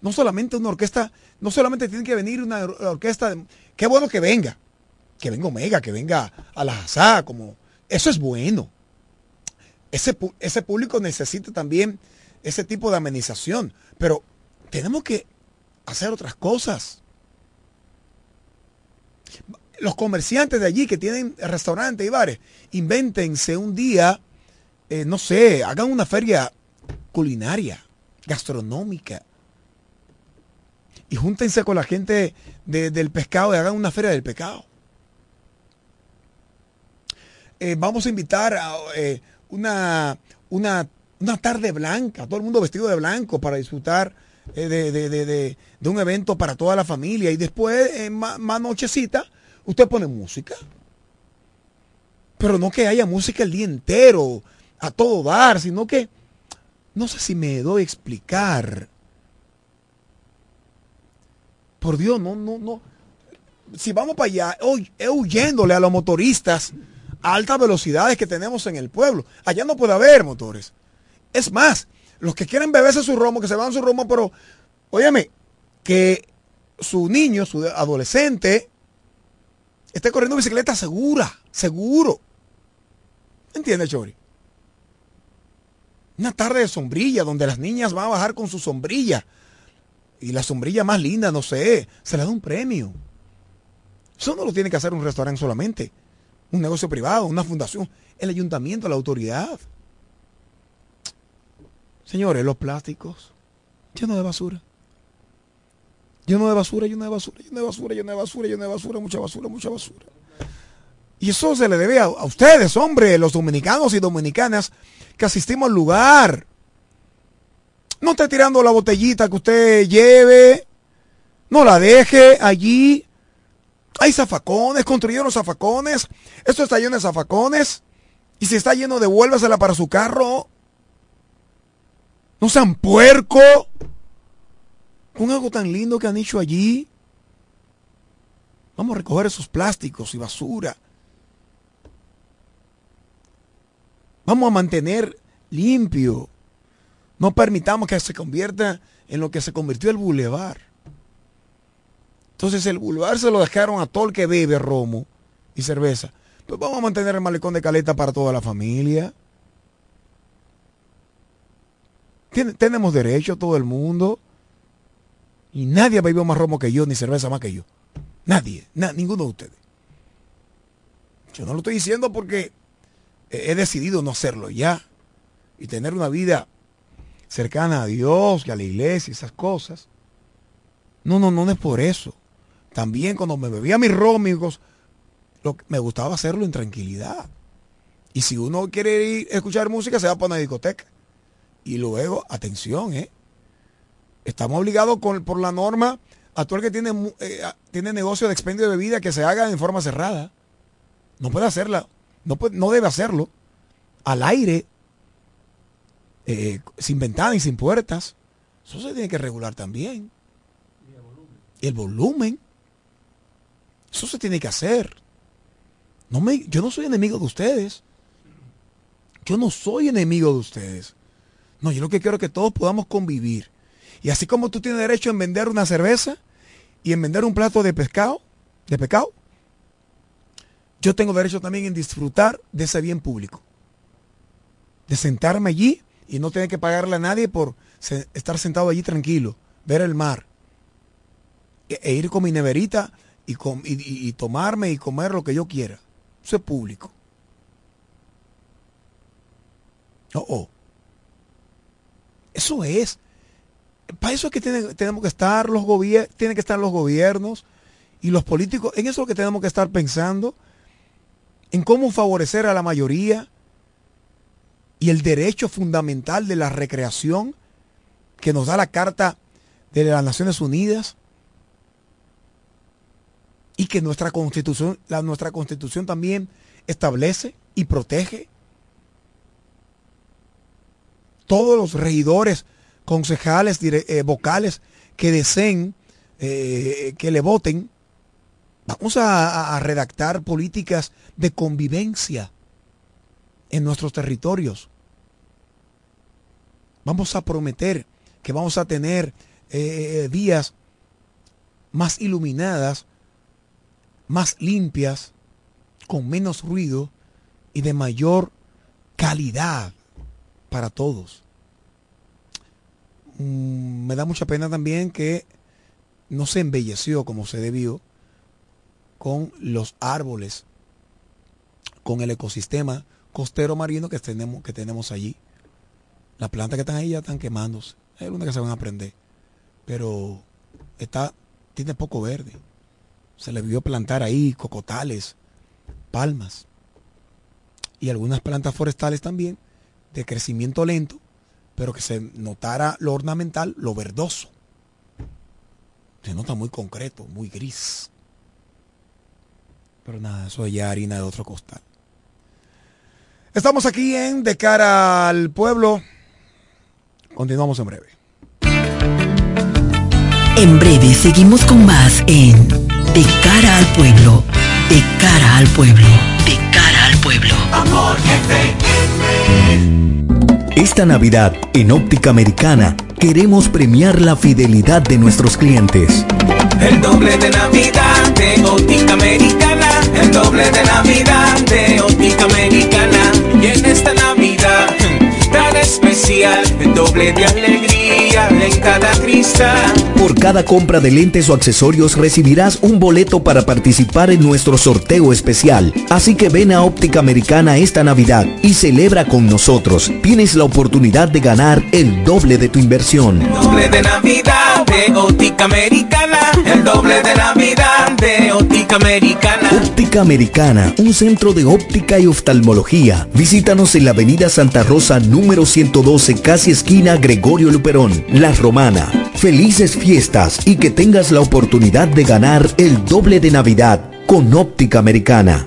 No solamente una orquesta, no solamente tiene que venir una orquesta, qué bueno que venga, que venga Omega, que venga a la Hazá, como, eso es bueno. Ese, ese público necesita también ese tipo de amenización, pero tenemos que hacer otras cosas los comerciantes de allí que tienen restaurantes y bares, invéntense un día, eh, no sé, hagan una feria culinaria, gastronómica. Y júntense con la gente del pescado y hagan una feria del pescado. Eh, vamos a invitar a eh, una, una, tarde blanca, todo el mundo vestido de blanco para disfrutar de, de, un evento para toda la familia. Y después, más, más nochecita, usted pone música. Pero no que haya música el día entero, a todo dar, sino que, no sé si me doy a explicar. Por Dios, no, no, no. Si vamos para allá, huyéndole a los motoristas a altas velocidades que tenemos en el pueblo. Allá no puede haber motores. Es más, los que quieren beberse su romo, que se van su romo, pero, óyeme, que su niño, su adolescente, esté corriendo bicicleta segura, seguro. ¿Entiende, Chori? Una tarde de sombrilla donde las niñas van a bajar con su sombrilla. Y la sombrilla más linda, no sé, se le da un premio. Eso no lo tiene que hacer un restaurante solamente. Un negocio privado, una fundación, el ayuntamiento, la autoridad. Señores, los plásticos llenos de basura. Lleno de basura, lleno de basura, lleno de basura, lleno de basura, lleno de basura, mucha basura, mucha basura. Y eso se le debe a, ustedes, hombre, los dominicanos y dominicanas que asistimos al lugar. No esté tirando la botellita que usted lleve. No la deje allí. Hay zafacones, construyeron zafacones. Esto está lleno de zafacones. Y si está lleno, devuélvasela para su carro. No sean puerco. Con algo tan lindo que han hecho allí. Vamos a recoger esos plásticos y basura. Vamos a mantener limpio. No permitamos que se convierta en lo que se convirtió el bulevar. Entonces el bulevar se lo dejaron a todo el que bebe romo y cerveza. Pues vamos a mantener el malecón de caleta para toda la familia. tenemos derecho todo el mundo. Y nadie bebió más romo que yo, ni cerveza más que yo. Nadie, ninguno de ustedes. Yo no lo estoy diciendo porque he decidido no hacerlo ya. Y tener una vida cercana a Dios y a la iglesia y esas cosas. No, no, no, es por eso. También cuando me bebía mis rómicos, me gustaba hacerlo en tranquilidad. Y si uno quiere ir a escuchar música, se va para una discoteca. Y luego, atención, ¿eh? Estamos obligados por la norma a todo el que tiene, eh, tiene negocio de expendio de bebida que se haga en forma cerrada. No puede hacerla, no, puede, no debe hacerlo. Al aire, eh, sin ventanas y sin puertas. Eso se tiene que regular también. Y el volumen. Eso se tiene que hacer. No me, yo no soy enemigo de ustedes. Yo no soy enemigo de ustedes. No, yo lo que quiero es que todos podamos convivir. Y así como tú tienes derecho en vender una cerveza y en vender un plato de pescado, de pescado, yo tengo derecho también en disfrutar de ese bien público. De sentarme allí y no tener que pagarle a nadie por estar sentado allí tranquilo, ver el mar. E, e ir con mi neverita y, y, tomarme y comer lo que yo quiera. Eso es público. Oh, oh. Eso es para eso es que tenemos que estar los gobiernos, tienen que estar los gobiernos y los políticos. En eso es lo que tenemos que estar pensando, en cómo favorecer a la mayoría y el derecho fundamental de la recreación que nos da la Carta de las Naciones Unidas y que nuestra constitución, la, nuestra constitución también establece y protege. Todos los regidores concejales, eh, vocales que deseen eh, que le voten, vamos a, redactar políticas de convivencia en nuestros territorios. Vamos a prometer que vamos a tener eh, vías más iluminadas, más limpias, con menos ruido y de mayor calidad para todos. Mm, me da mucha pena también que no se embelleció como se debió con los árboles, con el ecosistema costero marino que tenemos, que tenemos allí. Las plantas que están ahí ya están quemándose. Hay algunas que se van a prender. Pero está, tiene poco verde. Se le vio plantar ahí cocotales, palmas. Y algunas plantas forestales también de crecimiento lento pero que se notara lo ornamental, lo verdoso. Se nota muy concreto, muy gris. Pero nada, eso es ya harina de otro costal. Estamos aquí en De cara al pueblo. Continuamos en breve. En breve seguimos con más en De cara al pueblo. De cara al pueblo. De cara al pueblo. Amor esta Navidad, en Óptica Americana, queremos premiar la fidelidad de nuestros clientes. El doble de Navidad de Óptica Americana, el doble de Navidad de Óptica Americana. Y en esta especial, el doble de alegría en cada cristal. Por cada compra de lentes o accesorios recibirás un boleto para participar en nuestro sorteo especial. Así que ven a Óptica Americana esta Navidad y celebra con nosotros. Tienes la oportunidad de ganar el doble de tu inversión. Doble de Navidad de Óptica Americana. El doble de Navidad de Óptica Americana. Óptica Americana, un centro de óptica y oftalmología. Visítanos en la avenida Santa Rosa número 112, casi esquina Gregorio Luperón, La Romana. Felices fiestas y que tengas la oportunidad de ganar el doble de Navidad con Óptica Americana.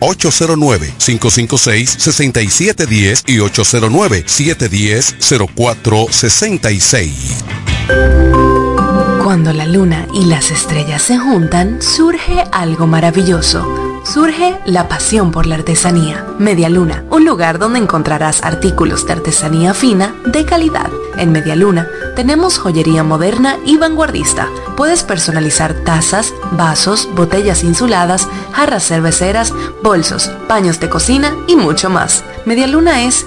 809-556-6710 y 809-710-0466. Cuando la luna y las estrellas se juntan, surge algo maravilloso. Surge la pasión por la artesanía. Media Luna, un lugar donde encontrarás artículos de artesanía fina de calidad. En Media Luna tenemos joyería moderna y vanguardista. Puedes personalizar tazas, vasos, botellas insuladas, jarras cerveceras, bolsos, paños de cocina y mucho más. Media Luna es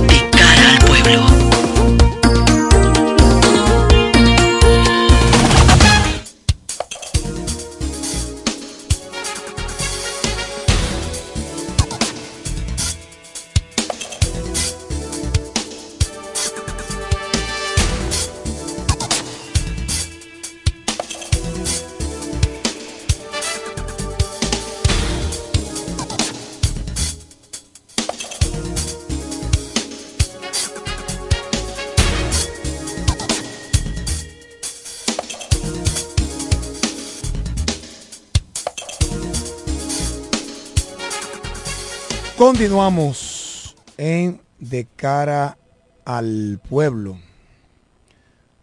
Continuamos en De cara al pueblo.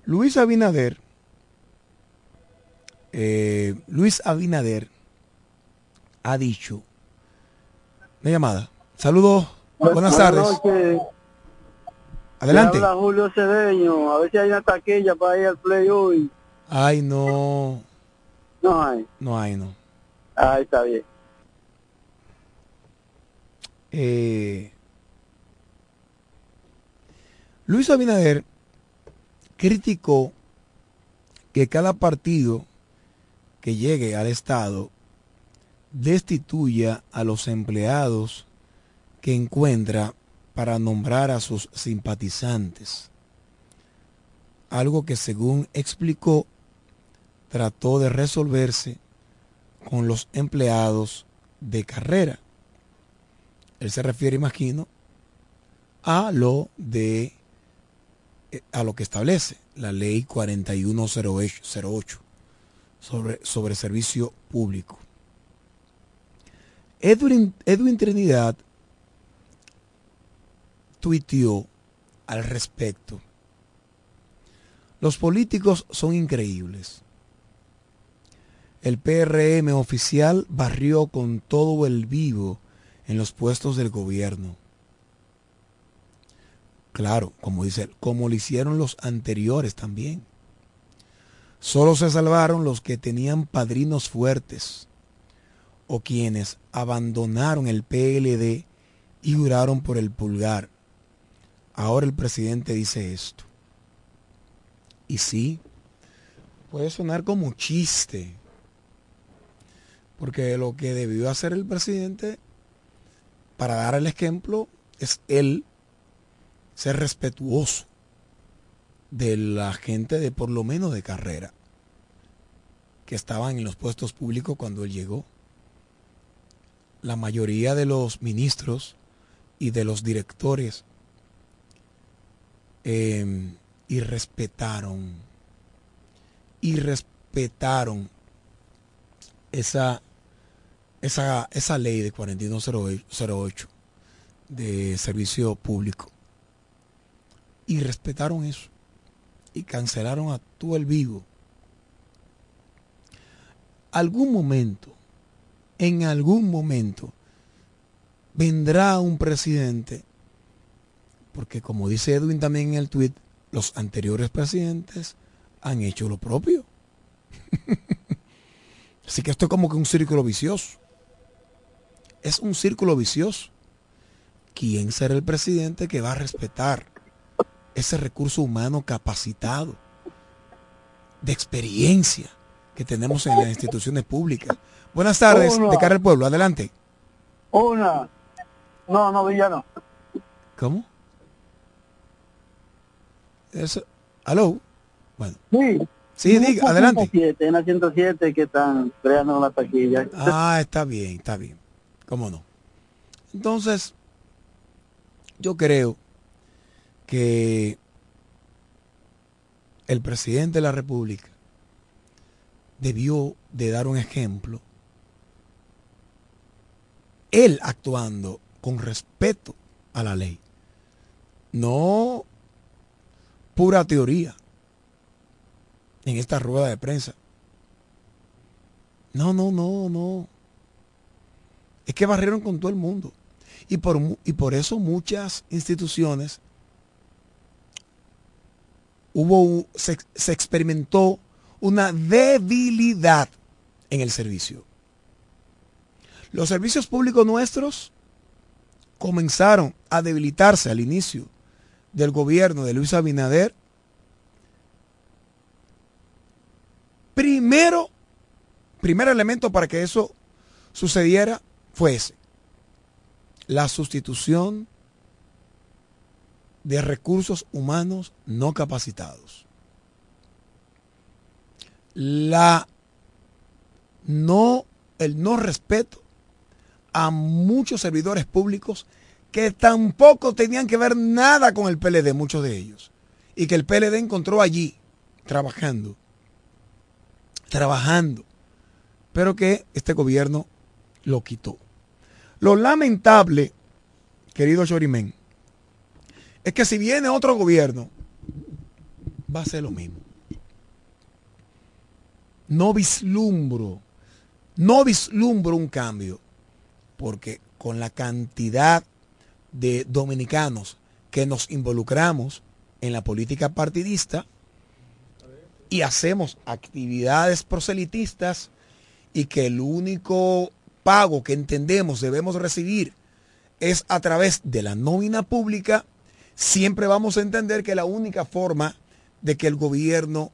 Luis Abinader, eh, Luis Abinader ha dicho, una llamada. Saludos, buenas tardes. noches. Adelante. Habla Julio Cedeño. A ver si hay una taquilla para ir al play hoy. Ay, no, No hay. no hay, no. Ah, está bien. Eh, Luis Abinader criticó que cada partido que llegue al Estado destituya a los empleados que encuentra para nombrar a sus simpatizantes. Algo que según explicó trató de resolverse con los empleados de carrera. Él se refiere, imagino, a lo de eh, a lo que establece la ley 4108 sobre, sobre servicio público. Edwin, Edwin Trinidad tuiteó al respecto. Los políticos son increíbles. El PRM oficial barrió con todo el vivo en los puestos del gobierno. Claro, como dice, como lo hicieron los anteriores también. Solo se salvaron los que tenían padrinos fuertes o quienes abandonaron el PLD y juraron por el pulgar. Ahora el presidente dice esto. Y sí, puede sonar como chiste, porque lo que debió hacer el presidente para dar el ejemplo es él ser respetuoso de la gente de por lo menos de carrera que estaban en los puestos públicos cuando él llegó. La mayoría de los ministros y de los directores eh, y respetaron y respetaron esa, esa, esa ley de 4108 de servicio público y respetaron eso y cancelaron a todo el vivo. Algún momento, en algún momento, vendrá un presidente, porque como dice Edwin también en el tweet, los anteriores presidentes han hecho lo propio. Así que esto es como que un círculo vicioso. Es un círculo vicioso. ¿Quién será el presidente que va a respetar ese recurso humano capacitado, de experiencia que tenemos en las instituciones públicas. Buenas tardes, de cara al pueblo, adelante. Una. No, no, villano. ¿Cómo? Eso. ¿Aló? Bueno. Sí. Sí, diga, adelante. En la 107 que están creando la taquilla. Ah, está bien, está bien. ¿Cómo no? Entonces, yo creo que el presidente de la República debió de dar un ejemplo, él actuando con respeto a la ley, no pura teoría en esta rueda de prensa. No, no, no, no. Es que barrieron con todo el mundo. Y por, y por eso muchas instituciones hubo, se, se experimentó una debilidad en el servicio. Los servicios públicos nuestros comenzaron a debilitarse al inicio del gobierno de Luis Abinader. Primero, primer elemento para que eso sucediera fue ese. La sustitución de recursos humanos no capacitados. La no, el no respeto a muchos servidores públicos que tampoco tenían que ver nada con el PLD, muchos de ellos. Y que el PLD encontró allí, trabajando, trabajando, pero que este gobierno lo quitó. Lo lamentable, querido Chorimén, es que si viene otro gobierno, va a ser lo mismo. No vislumbro, no vislumbro un cambio, porque con la cantidad de dominicanos que nos involucramos en la política partidista y hacemos actividades proselitistas y que el único pago que entendemos debemos recibir es a través de la nómina pública, siempre vamos a entender que la única forma de que el gobierno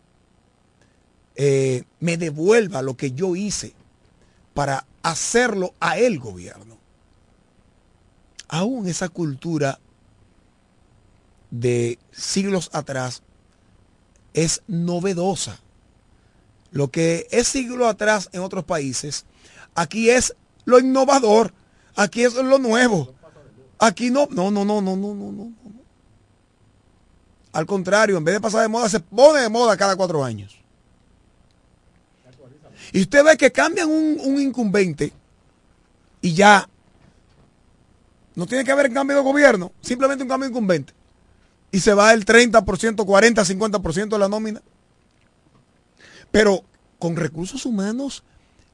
eh, me devuelva lo que yo hice para hacerlo a el gobierno. Aún esa cultura de siglos atrás es novedosa. Lo que es siglo atrás en otros países, aquí es lo innovador, aquí es lo nuevo. Aquí no, no, no, no, no, no, no, no. Al contrario, en vez de pasar de moda, se pone de moda cada cuatro años. Y usted ve que cambian un, un incumbente y ya no tiene que haber cambio de gobierno, simplemente un cambio de incumbente. Y se va el 30%, 40, 50% de la nómina. Pero con recursos humanos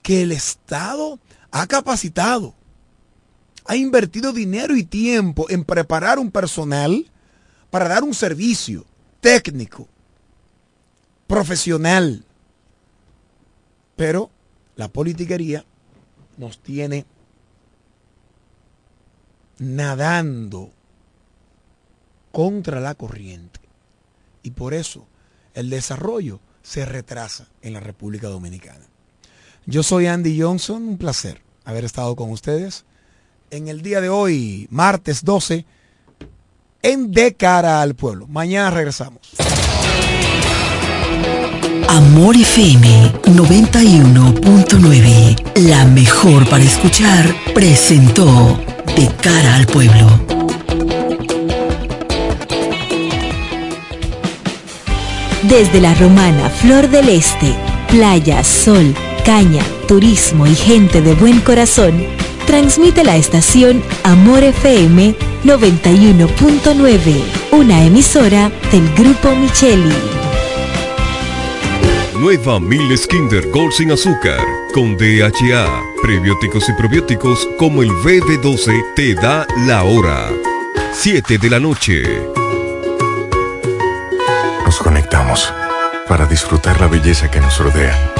que el Estado ha capacitado, ha invertido dinero y tiempo en preparar un personal para dar un servicio técnico, profesional. Pero la politiquería nos tiene nadando contra la corriente. Y por eso el desarrollo se retrasa en la República Dominicana. Yo soy Andy Johnson, un placer haber estado con ustedes en el día de hoy, martes 12, en De cara al pueblo. Mañana regresamos. Amor FM 91.9, la mejor para escuchar, presentó De cara al pueblo. Desde la romana Flor del Este, playa, sol, caña, turismo y gente de buen corazón, transmite la estación Amor FM 91.9, una emisora del Grupo Micheli. Nueva Miles Kinder Gold sin azúcar, con DHA, prebióticos y probióticos como el BB12 te da la hora. 7 de la noche. Nos conectamos para disfrutar la belleza que nos rodea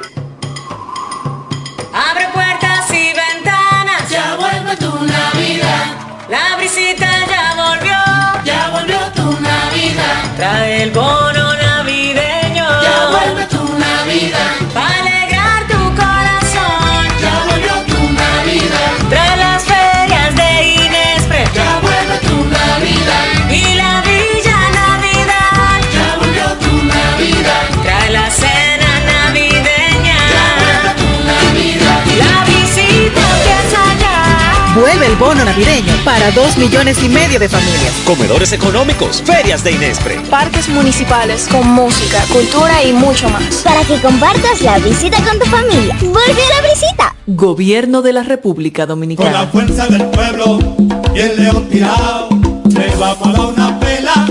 Bono navideño para dos millones y medio de familias. Comedores económicos, ferias de Inespre. Parques municipales con música, cultura y mucho más. Para que compartas la visita con tu familia. ¡Vuelve a la visita! Gobierno de la República Dominicana. Con la fuerza del pueblo y el león tirado, le vamos a dar una pela.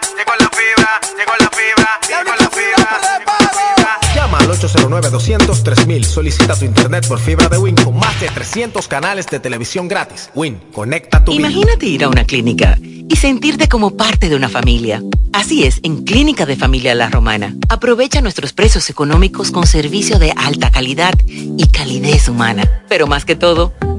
Fibra, llegó la fibra, llegó la fibra, llegó la fibra. Llama al 809-200-3000. Solicita tu internet por fibra de Win con más de 300 canales de televisión gratis. Win, conecta tu vida. Imagínate ir a una clínica y sentirte como parte de una familia. Así es, en Clínica de Familia La Romana. Aprovecha nuestros precios económicos con servicio de alta calidad y calidez humana. Pero más que todo,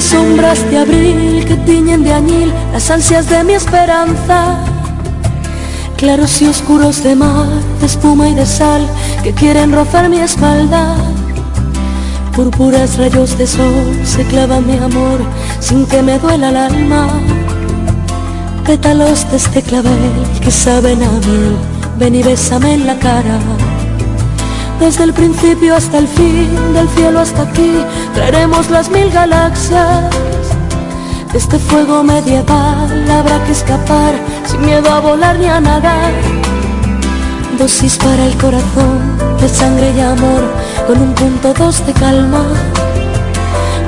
Sombras de abril que tiñen de añil las ansias de mi esperanza. Claros y oscuros de mar, de espuma y de sal que quieren rozar mi espalda. Púrpuras rayos de sol se clavan mi amor sin que me duela el alma. Pétalos de este clavel que saben a miel, ven y bésame en la cara. Desde el principio hasta el fin, del cielo hasta aquí, traeremos las mil galaxias. Este fuego medieval habrá que escapar sin miedo a volar ni a nadar. Dosis para el corazón de sangre y amor con un punto dos de calma.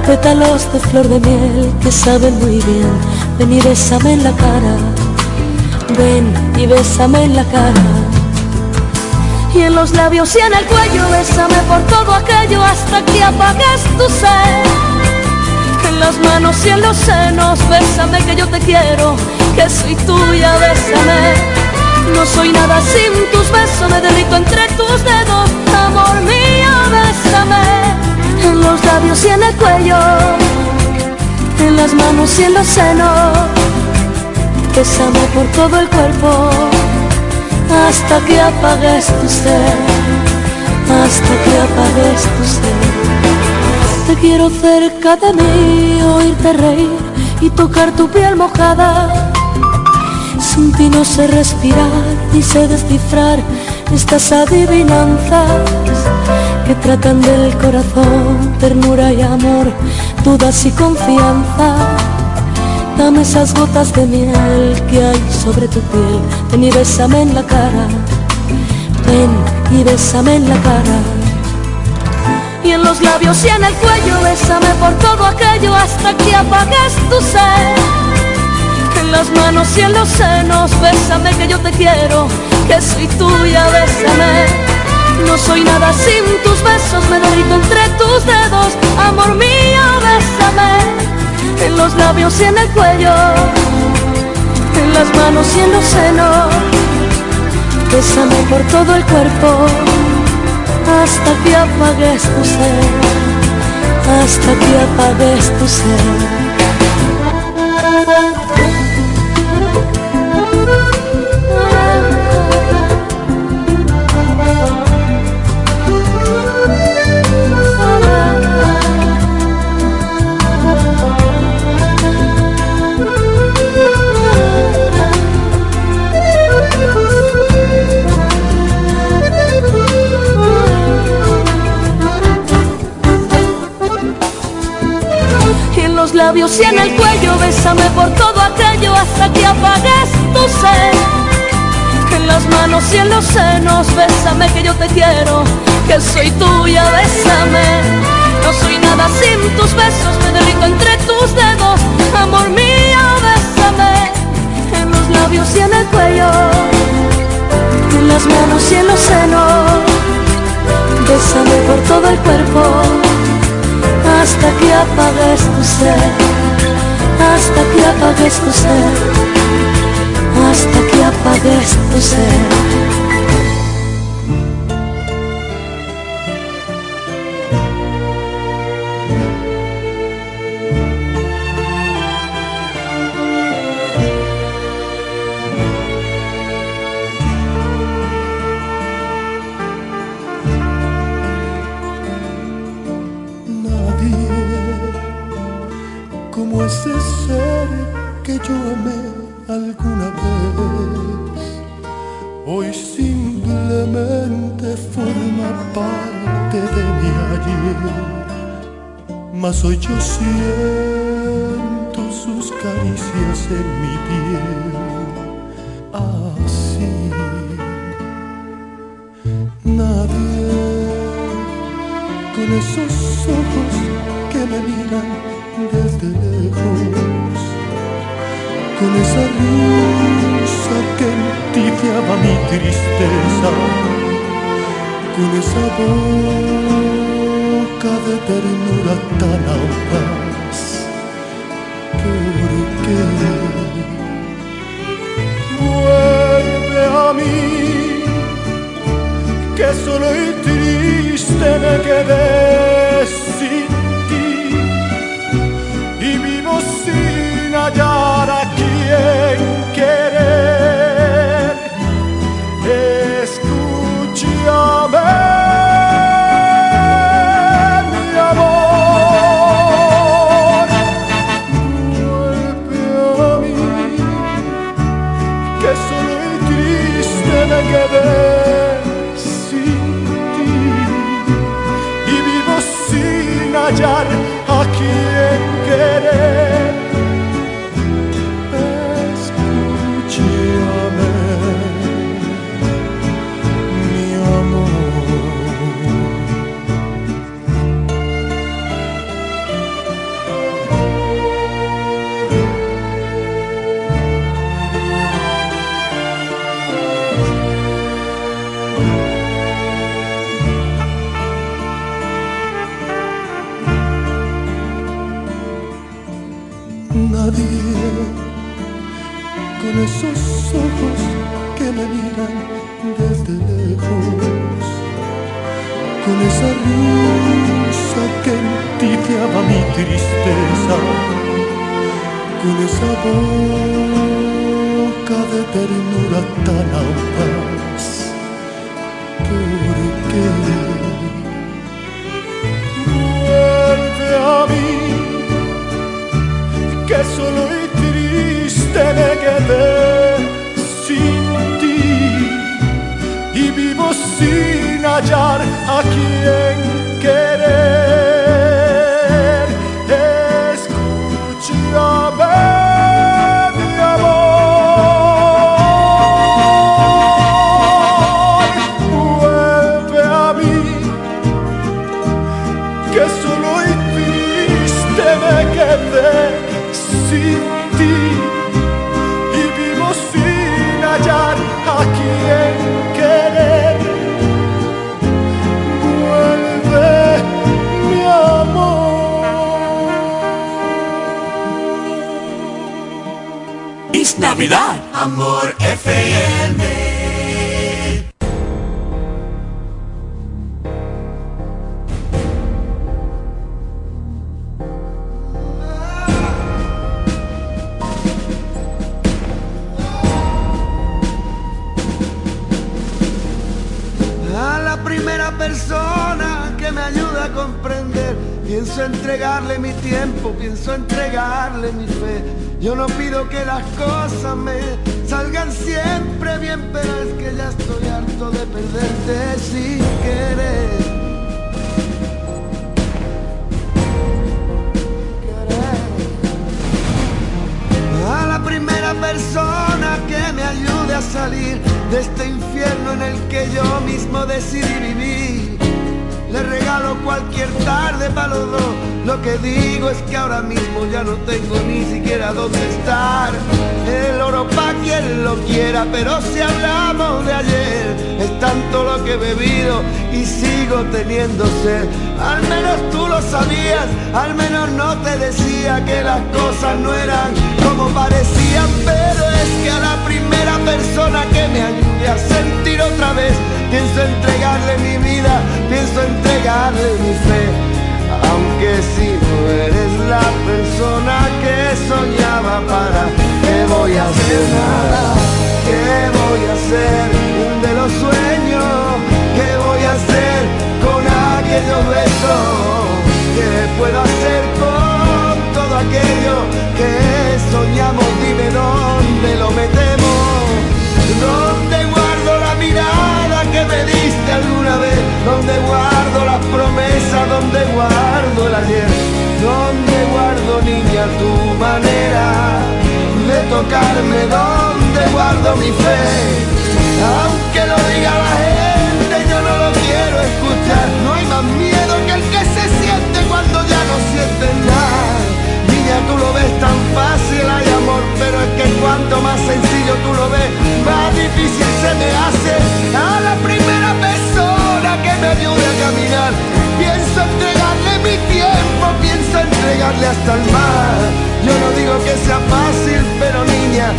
Pétalos de flor de miel que saben muy bien. Ven y bésame en la cara. Ven y bésame en la cara. Y en los labios y en el cuello, bésame por todo aquello hasta que apagues tu sed. En las manos y en los senos, bésame que yo te quiero, que soy tuya, bésame. No soy nada sin tus besos, me derrito entre tus dedos, amor mío, bésame. En los labios y en el cuello, en las manos y en los senos, bésame por todo el cuerpo hasta que apagues tu ser, hasta que apagues tu ser. Te quiero cerca de mí, oírte reír y tocar tu piel mojada. Sin no sé respirar ni sé descifrar estas adivinanzas que tratan del corazón, ternura y amor, dudas y confianza. Dame esas gotas de miel que hay sobre tu piel. Ven y bésame en la cara. Ven y bésame en la cara. Y en los labios y en el cuello, bésame por todo aquello hasta que apagues tu sed. En las manos y en los senos, bésame que yo te quiero, que soy tuya, bésame. No soy nada sin tus besos, me derrito entre tus dedos, amor mío, bésame en los labios y en el cuello, en las manos y en los senos. Bésame por todo el cuerpo, hasta que apagues tu ser, hasta que apagues tu ser. Labios y en el cuello, bésame por todo aquello hasta que apagues tu sed. En las manos y en los senos, bésame que yo te quiero, que soy tuya, bésame. No soy nada sin tus besos, me derrito entre tus dedos, amor mío, bésame. En los labios y en el cuello, en las manos y en los senos, bésame por todo el cuerpo hasta que apagues tu ser, hasta que apagues tu ser, hasta que apagues tu ser. Con ¿Qué voy a hacer de los sueños? ¿Qué voy a hacer con aquellos besos? ¿Qué puedo hacer con todo aquello que soñamos? Dime dónde lo metemos. ¿Dónde guardo la mirada que me diste alguna vez? ¿Dónde guardo las promesas? ¿Dónde guardo el ayer? ¿Dónde guardo, niña, tu manera tocarme? ¿Dónde guardo mi fe? Aunque lo diga la gente, yo no lo quiero escuchar. No hay más miedo que el que se siente cuando ya no sientes nada. Niña, tú lo ves tan fácil, hay amor, pero es que cuanto más sencillo tú lo ves, más difícil se me hace. A la primera persona que me ayude a caminar, pienso pienso entregarle hasta el mar. Yo no digo que sea fácil, pero niña,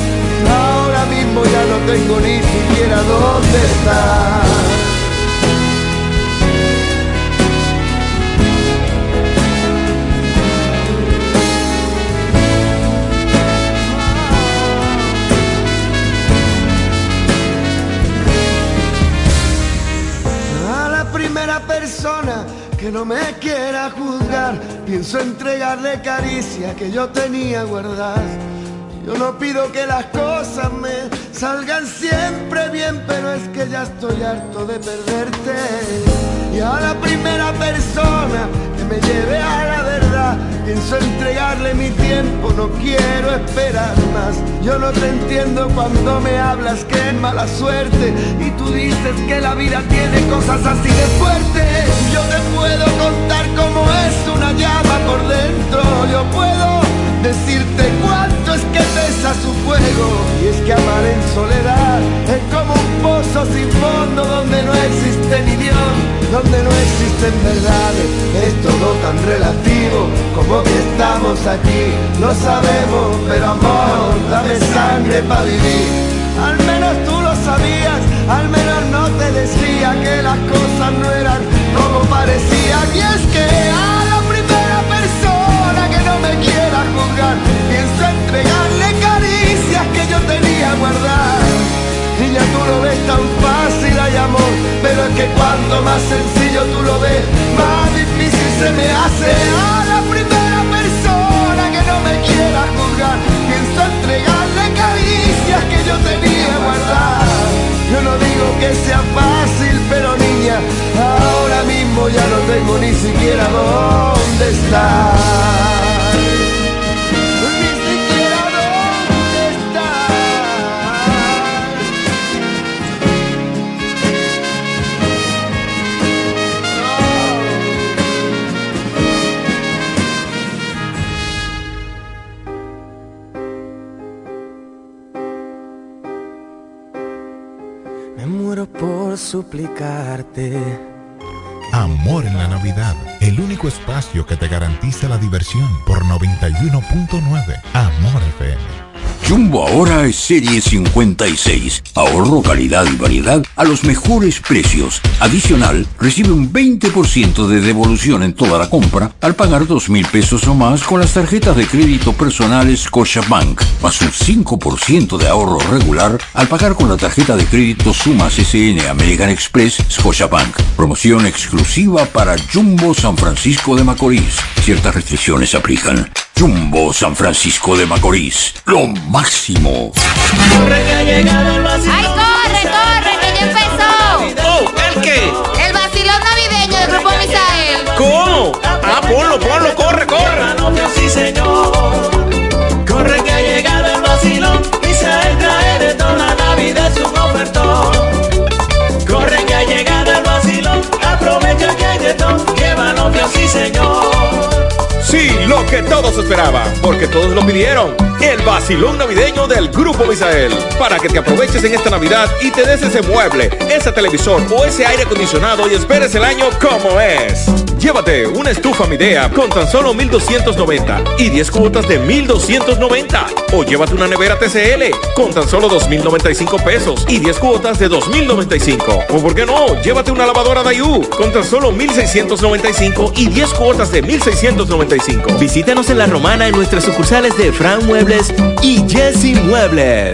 ahora mismo ya no tengo ni siquiera dónde estar. Persona que no me quiera juzgar, pienso entregarle caricia que yo tenía guardadas. Yo no pido que las cosas me salgan siempre bien, pero es que ya estoy harto de perderte. Y a la primera persona que me lleve a la verdad, pienso entregarle mi tiempo, no quiero esperar más. Yo no te entiendo cuando me hablas que es mala suerte y tú dices que la vida tiene cosas así de fuertes. Yo te puedo contar cómo es una llama por dentro, yo puedo decirte cuánto es que pesa su fuego. Y es que amar en soledad es como un pozo sin fondo donde no existe ni Dios, donde no existen verdades, es todo tan relativo como que estamos aquí, lo sabemos, pero amor, dame sangre para vivir, al menos tú lo sabías, al menos no te decía que las cosas no eran parecían parecían. Y es que a la primera persona que no me quiera juzgar, pienso entregarle caricias que yo tenía guardadas. Niña, tú lo ves tan fácil, hay amor, pero es que cuanto más sencillo tú lo ves, más difícil se me hace. A la primera persona que no me quiera juzgar, pienso entregarle caricias que yo tenía guardadas. Yo no digo que sea fácil, pero niña, ya no tengo ni siquiera dónde estar. Ni siquiera dónde estar. Me muero por suplicarte. Amor en la Navidad, el único espacio que te garantiza la diversión por 91.9 Amor FM. Jumbo ahora es serie 56. Ahorro, calidad y variedad a los mejores precios. Adicional, recibe un 20% de devolución en toda la compra al pagar 2 mil pesos o más con las tarjetas de crédito personales Scotiabank, más un 5% de ahorro regular al pagar con la tarjeta de crédito Sumas SN American Express Scotiabank. Promoción exclusiva para Jumbo San Francisco de Macorís. Ciertas restricciones aplican. Jumbo San Francisco de Macorís. Lo máximo. ¡Ay, corre, corre, que ya empezó! ¡Oh, el qué! El vacilón navideño del Grupo Misael. ¿Cómo? Ah, ponlo, ponlo, corre, corre. Sí, señor. Corre que ha llegado el vacilón. Misael trae de toda la Navidad su ofertón. Corre que ha llegado el vacilón. Aprovecha que hay de todo. Que va novio, sí, señor. Sí, lo que todos esperaban, porque todos lo pidieron. El vacilón navideño del Grupo Misael. Para que te aproveches en esta Navidad y te des ese mueble, ese televisor o ese aire acondicionado y esperes el año como es. Llévate una estufa Midea con tan solo 1290 y 10 cuotas de 1290. O llévate una nevera TCL con tan solo 2095 pesos y 10 cuotas de 2095. O por qué no, llévate una lavadora Dayu con tan solo 1695 y 10 cuotas de 1695. Visítanos en La Romana en nuestras sucursales de Fran Muebles y Jesse Muebles.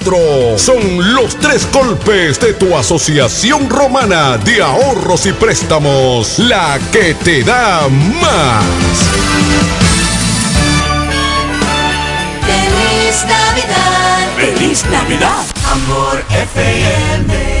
Son los tres golpes de tu Asociación Romana de Ahorros y Préstamos. La que te da más. Feliz Navidad. Feliz Navidad. Amor FM.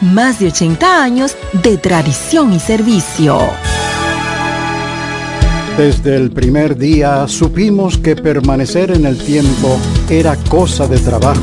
más de 80 años de tradición y servicio. Desde el primer día supimos que permanecer en el tiempo era cosa de trabajo.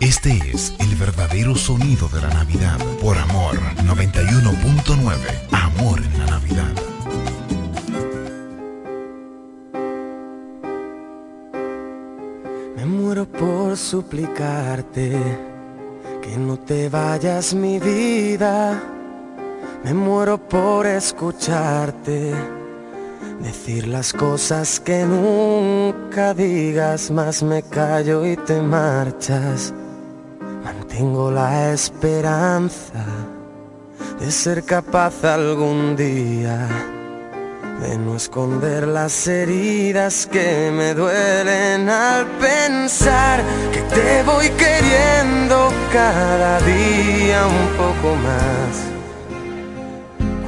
Este es el verdadero sonido de la Navidad. Por Amor 91.9. Amor en la Navidad. Me muero por suplicarte que no te vayas mi vida, Me muero por escucharte, decir las cosas que nunca digas, más me callo y te marchas. Mantengo la esperanza de ser capaz algún día de no esconder las heridas que me duelen al pensar que te voy queriendo cada día un poco más.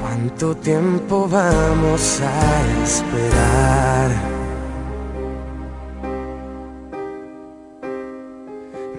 ¿Cuánto tiempo vamos a esperar?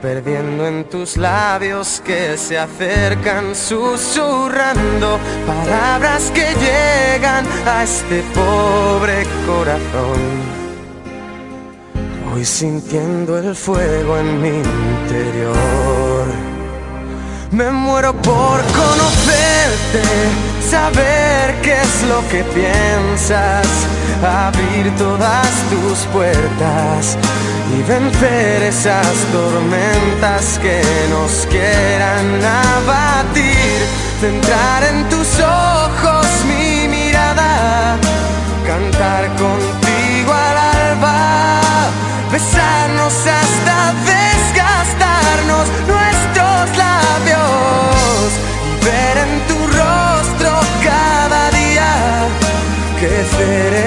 perdiendo en tus labios que se acercan susurrando palabras que llegan a este pobre corazón. Voy sintiendo el fuego en mi interior. Me muero por conocerte, saber qué es lo que piensas, abrir todas tus puertas y vencer esas tormentas que nos quieran abatir. Centrar en tus ojos mi mirada, cantar contigo al alba besarnos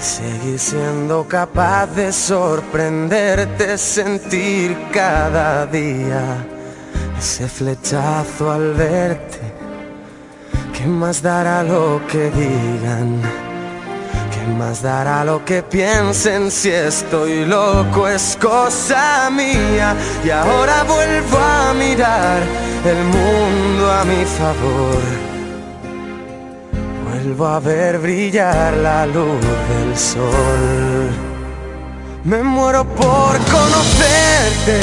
seguir siendo capaz de sorprenderte, sentir cada día ese flechazo al verte. ¿Qué más dará lo que digan? más dará lo que piensen si estoy loco? Es cosa mía y ahora vuelvo a mirar el mundo a mi favor. Vuelvo a ver brillar la luz del sol. Me muero por conocerte,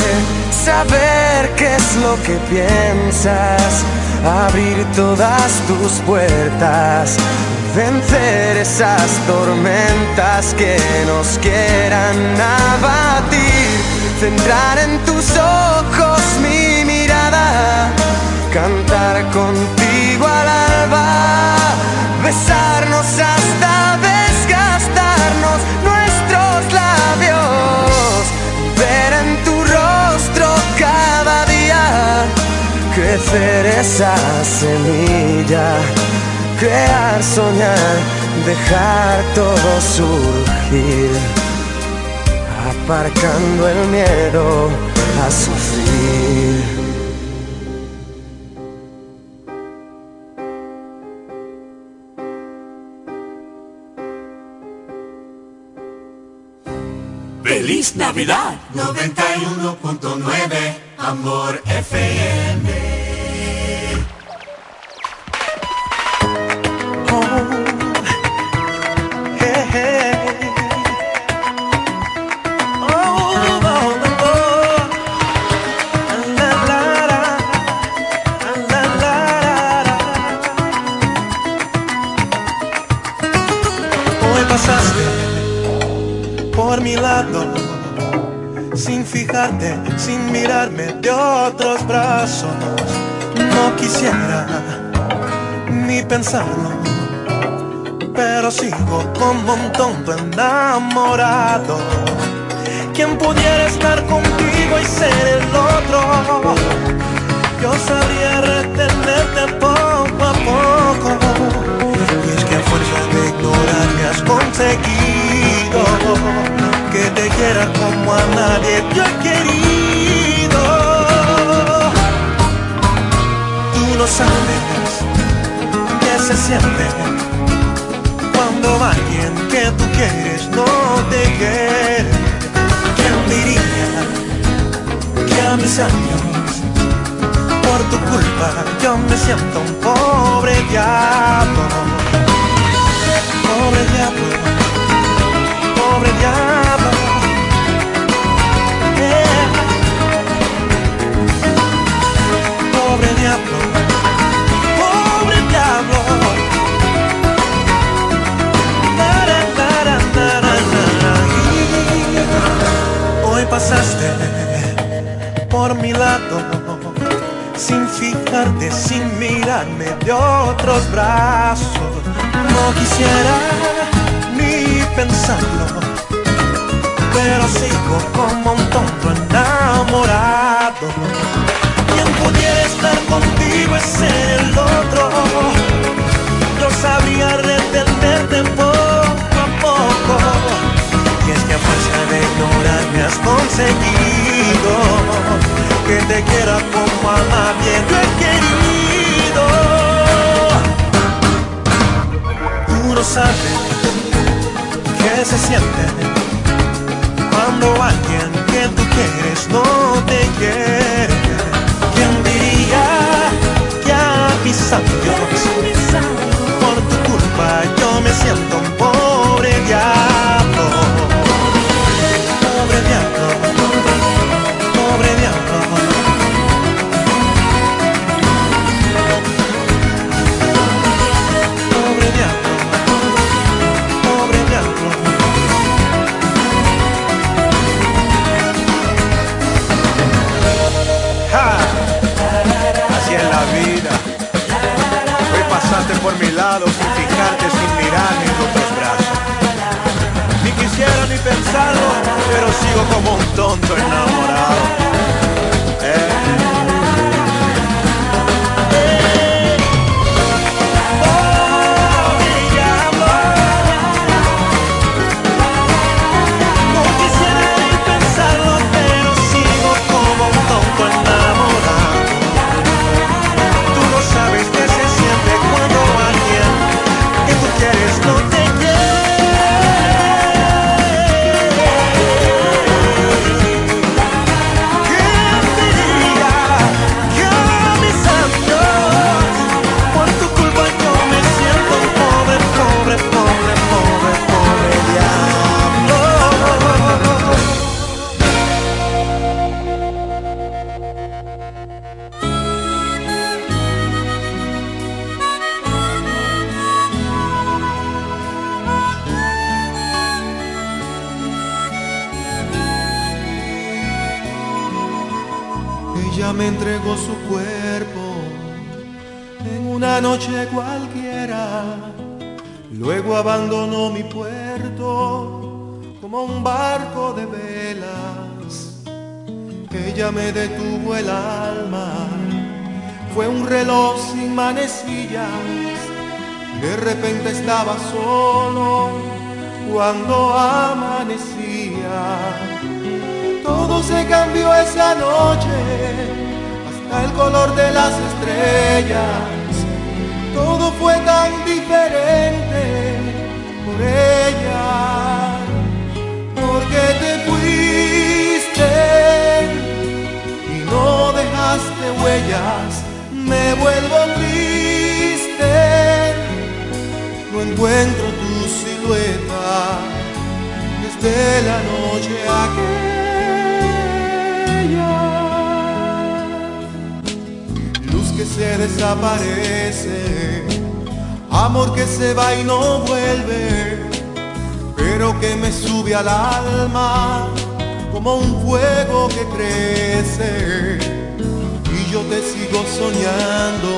saber qué es lo que piensas, abrir todas tus puertas vencer esas tormentas que nos quieran abatir, centrar en tus ojos mi mirada, cantar alba, besarnos hasta desgastarnos nuestros labios, ver en tu rostro cada día crecer esa semilla crear, soñar, dejar todo surgir, aparcando el miedo a sufrir. Feliz Navidad. 91.9 Amor FM sin fijarte, sin mirarme de otros brazos. No quisiera ni pensarlo, pero sigo como un tonto enamorado. Quien pudiera estar contigo y ser el otro, yo sabría retenerte poco a poco. Y es que a fuerza de ignorar me has conseguido que te quiera como a nadie yo he querido. Tú no sabes qué se siente cuando alguien que tú quieres no te quiere. ¿Quién diría que a mis años, por tu culpa, yo me siento un pobre diablo? Pobre diablo, pobre diablo. Diablo, pobre diablo. Hoy pasaste por mi lado sin fijarte, sin mirarme de otros brazos. No quisiera ni pensarlo, pero sigo como un tonto enamorado. Pudiera estar contigo es el otro. Yo sabría retenerte poco a poco. Y es que a fuerza de ignorar me has conseguido que te quiera como a nadie yo he querido. Tú no sabes qué se siente cuando alguien que tú quieres no te quiere. A mis años por tu culpa yo me siento por mi lado sin fijarte, sin mirarme en otros brazos. Ni quisiera ni pensarlo, pero sigo como un tonto enamorado. Repente estaba solo cuando amanecía. Todo se cambió esa noche, hasta el color de las estrellas. Todo fue tan diferente por ella, porque te fuiste y no dejaste huellas. Me vuelvo triste, encuentro tu silueta desde la noche aquella. Luz que se desaparece, amor que se va y no vuelve, pero que me sube al alma como un fuego que crece. Y yo te sigo soñando,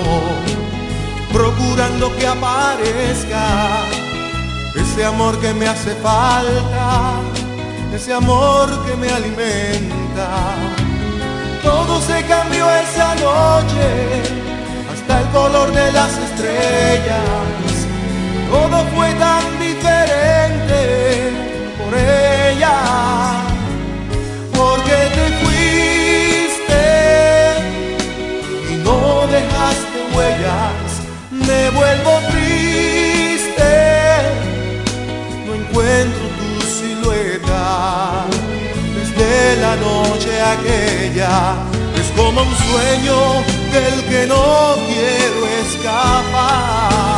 procurando que aparezca ese amor que me hace falta, ese amor que me alimenta. Todo se cambió esa noche, hasta el color de las estrellas. Todo fue tan diferente por ella, porque te fuiste y no dejaste huellas me vuelvo triste, no encuentro tu silueta desde la noche aquella. Es como un sueño del que no quiero escapar.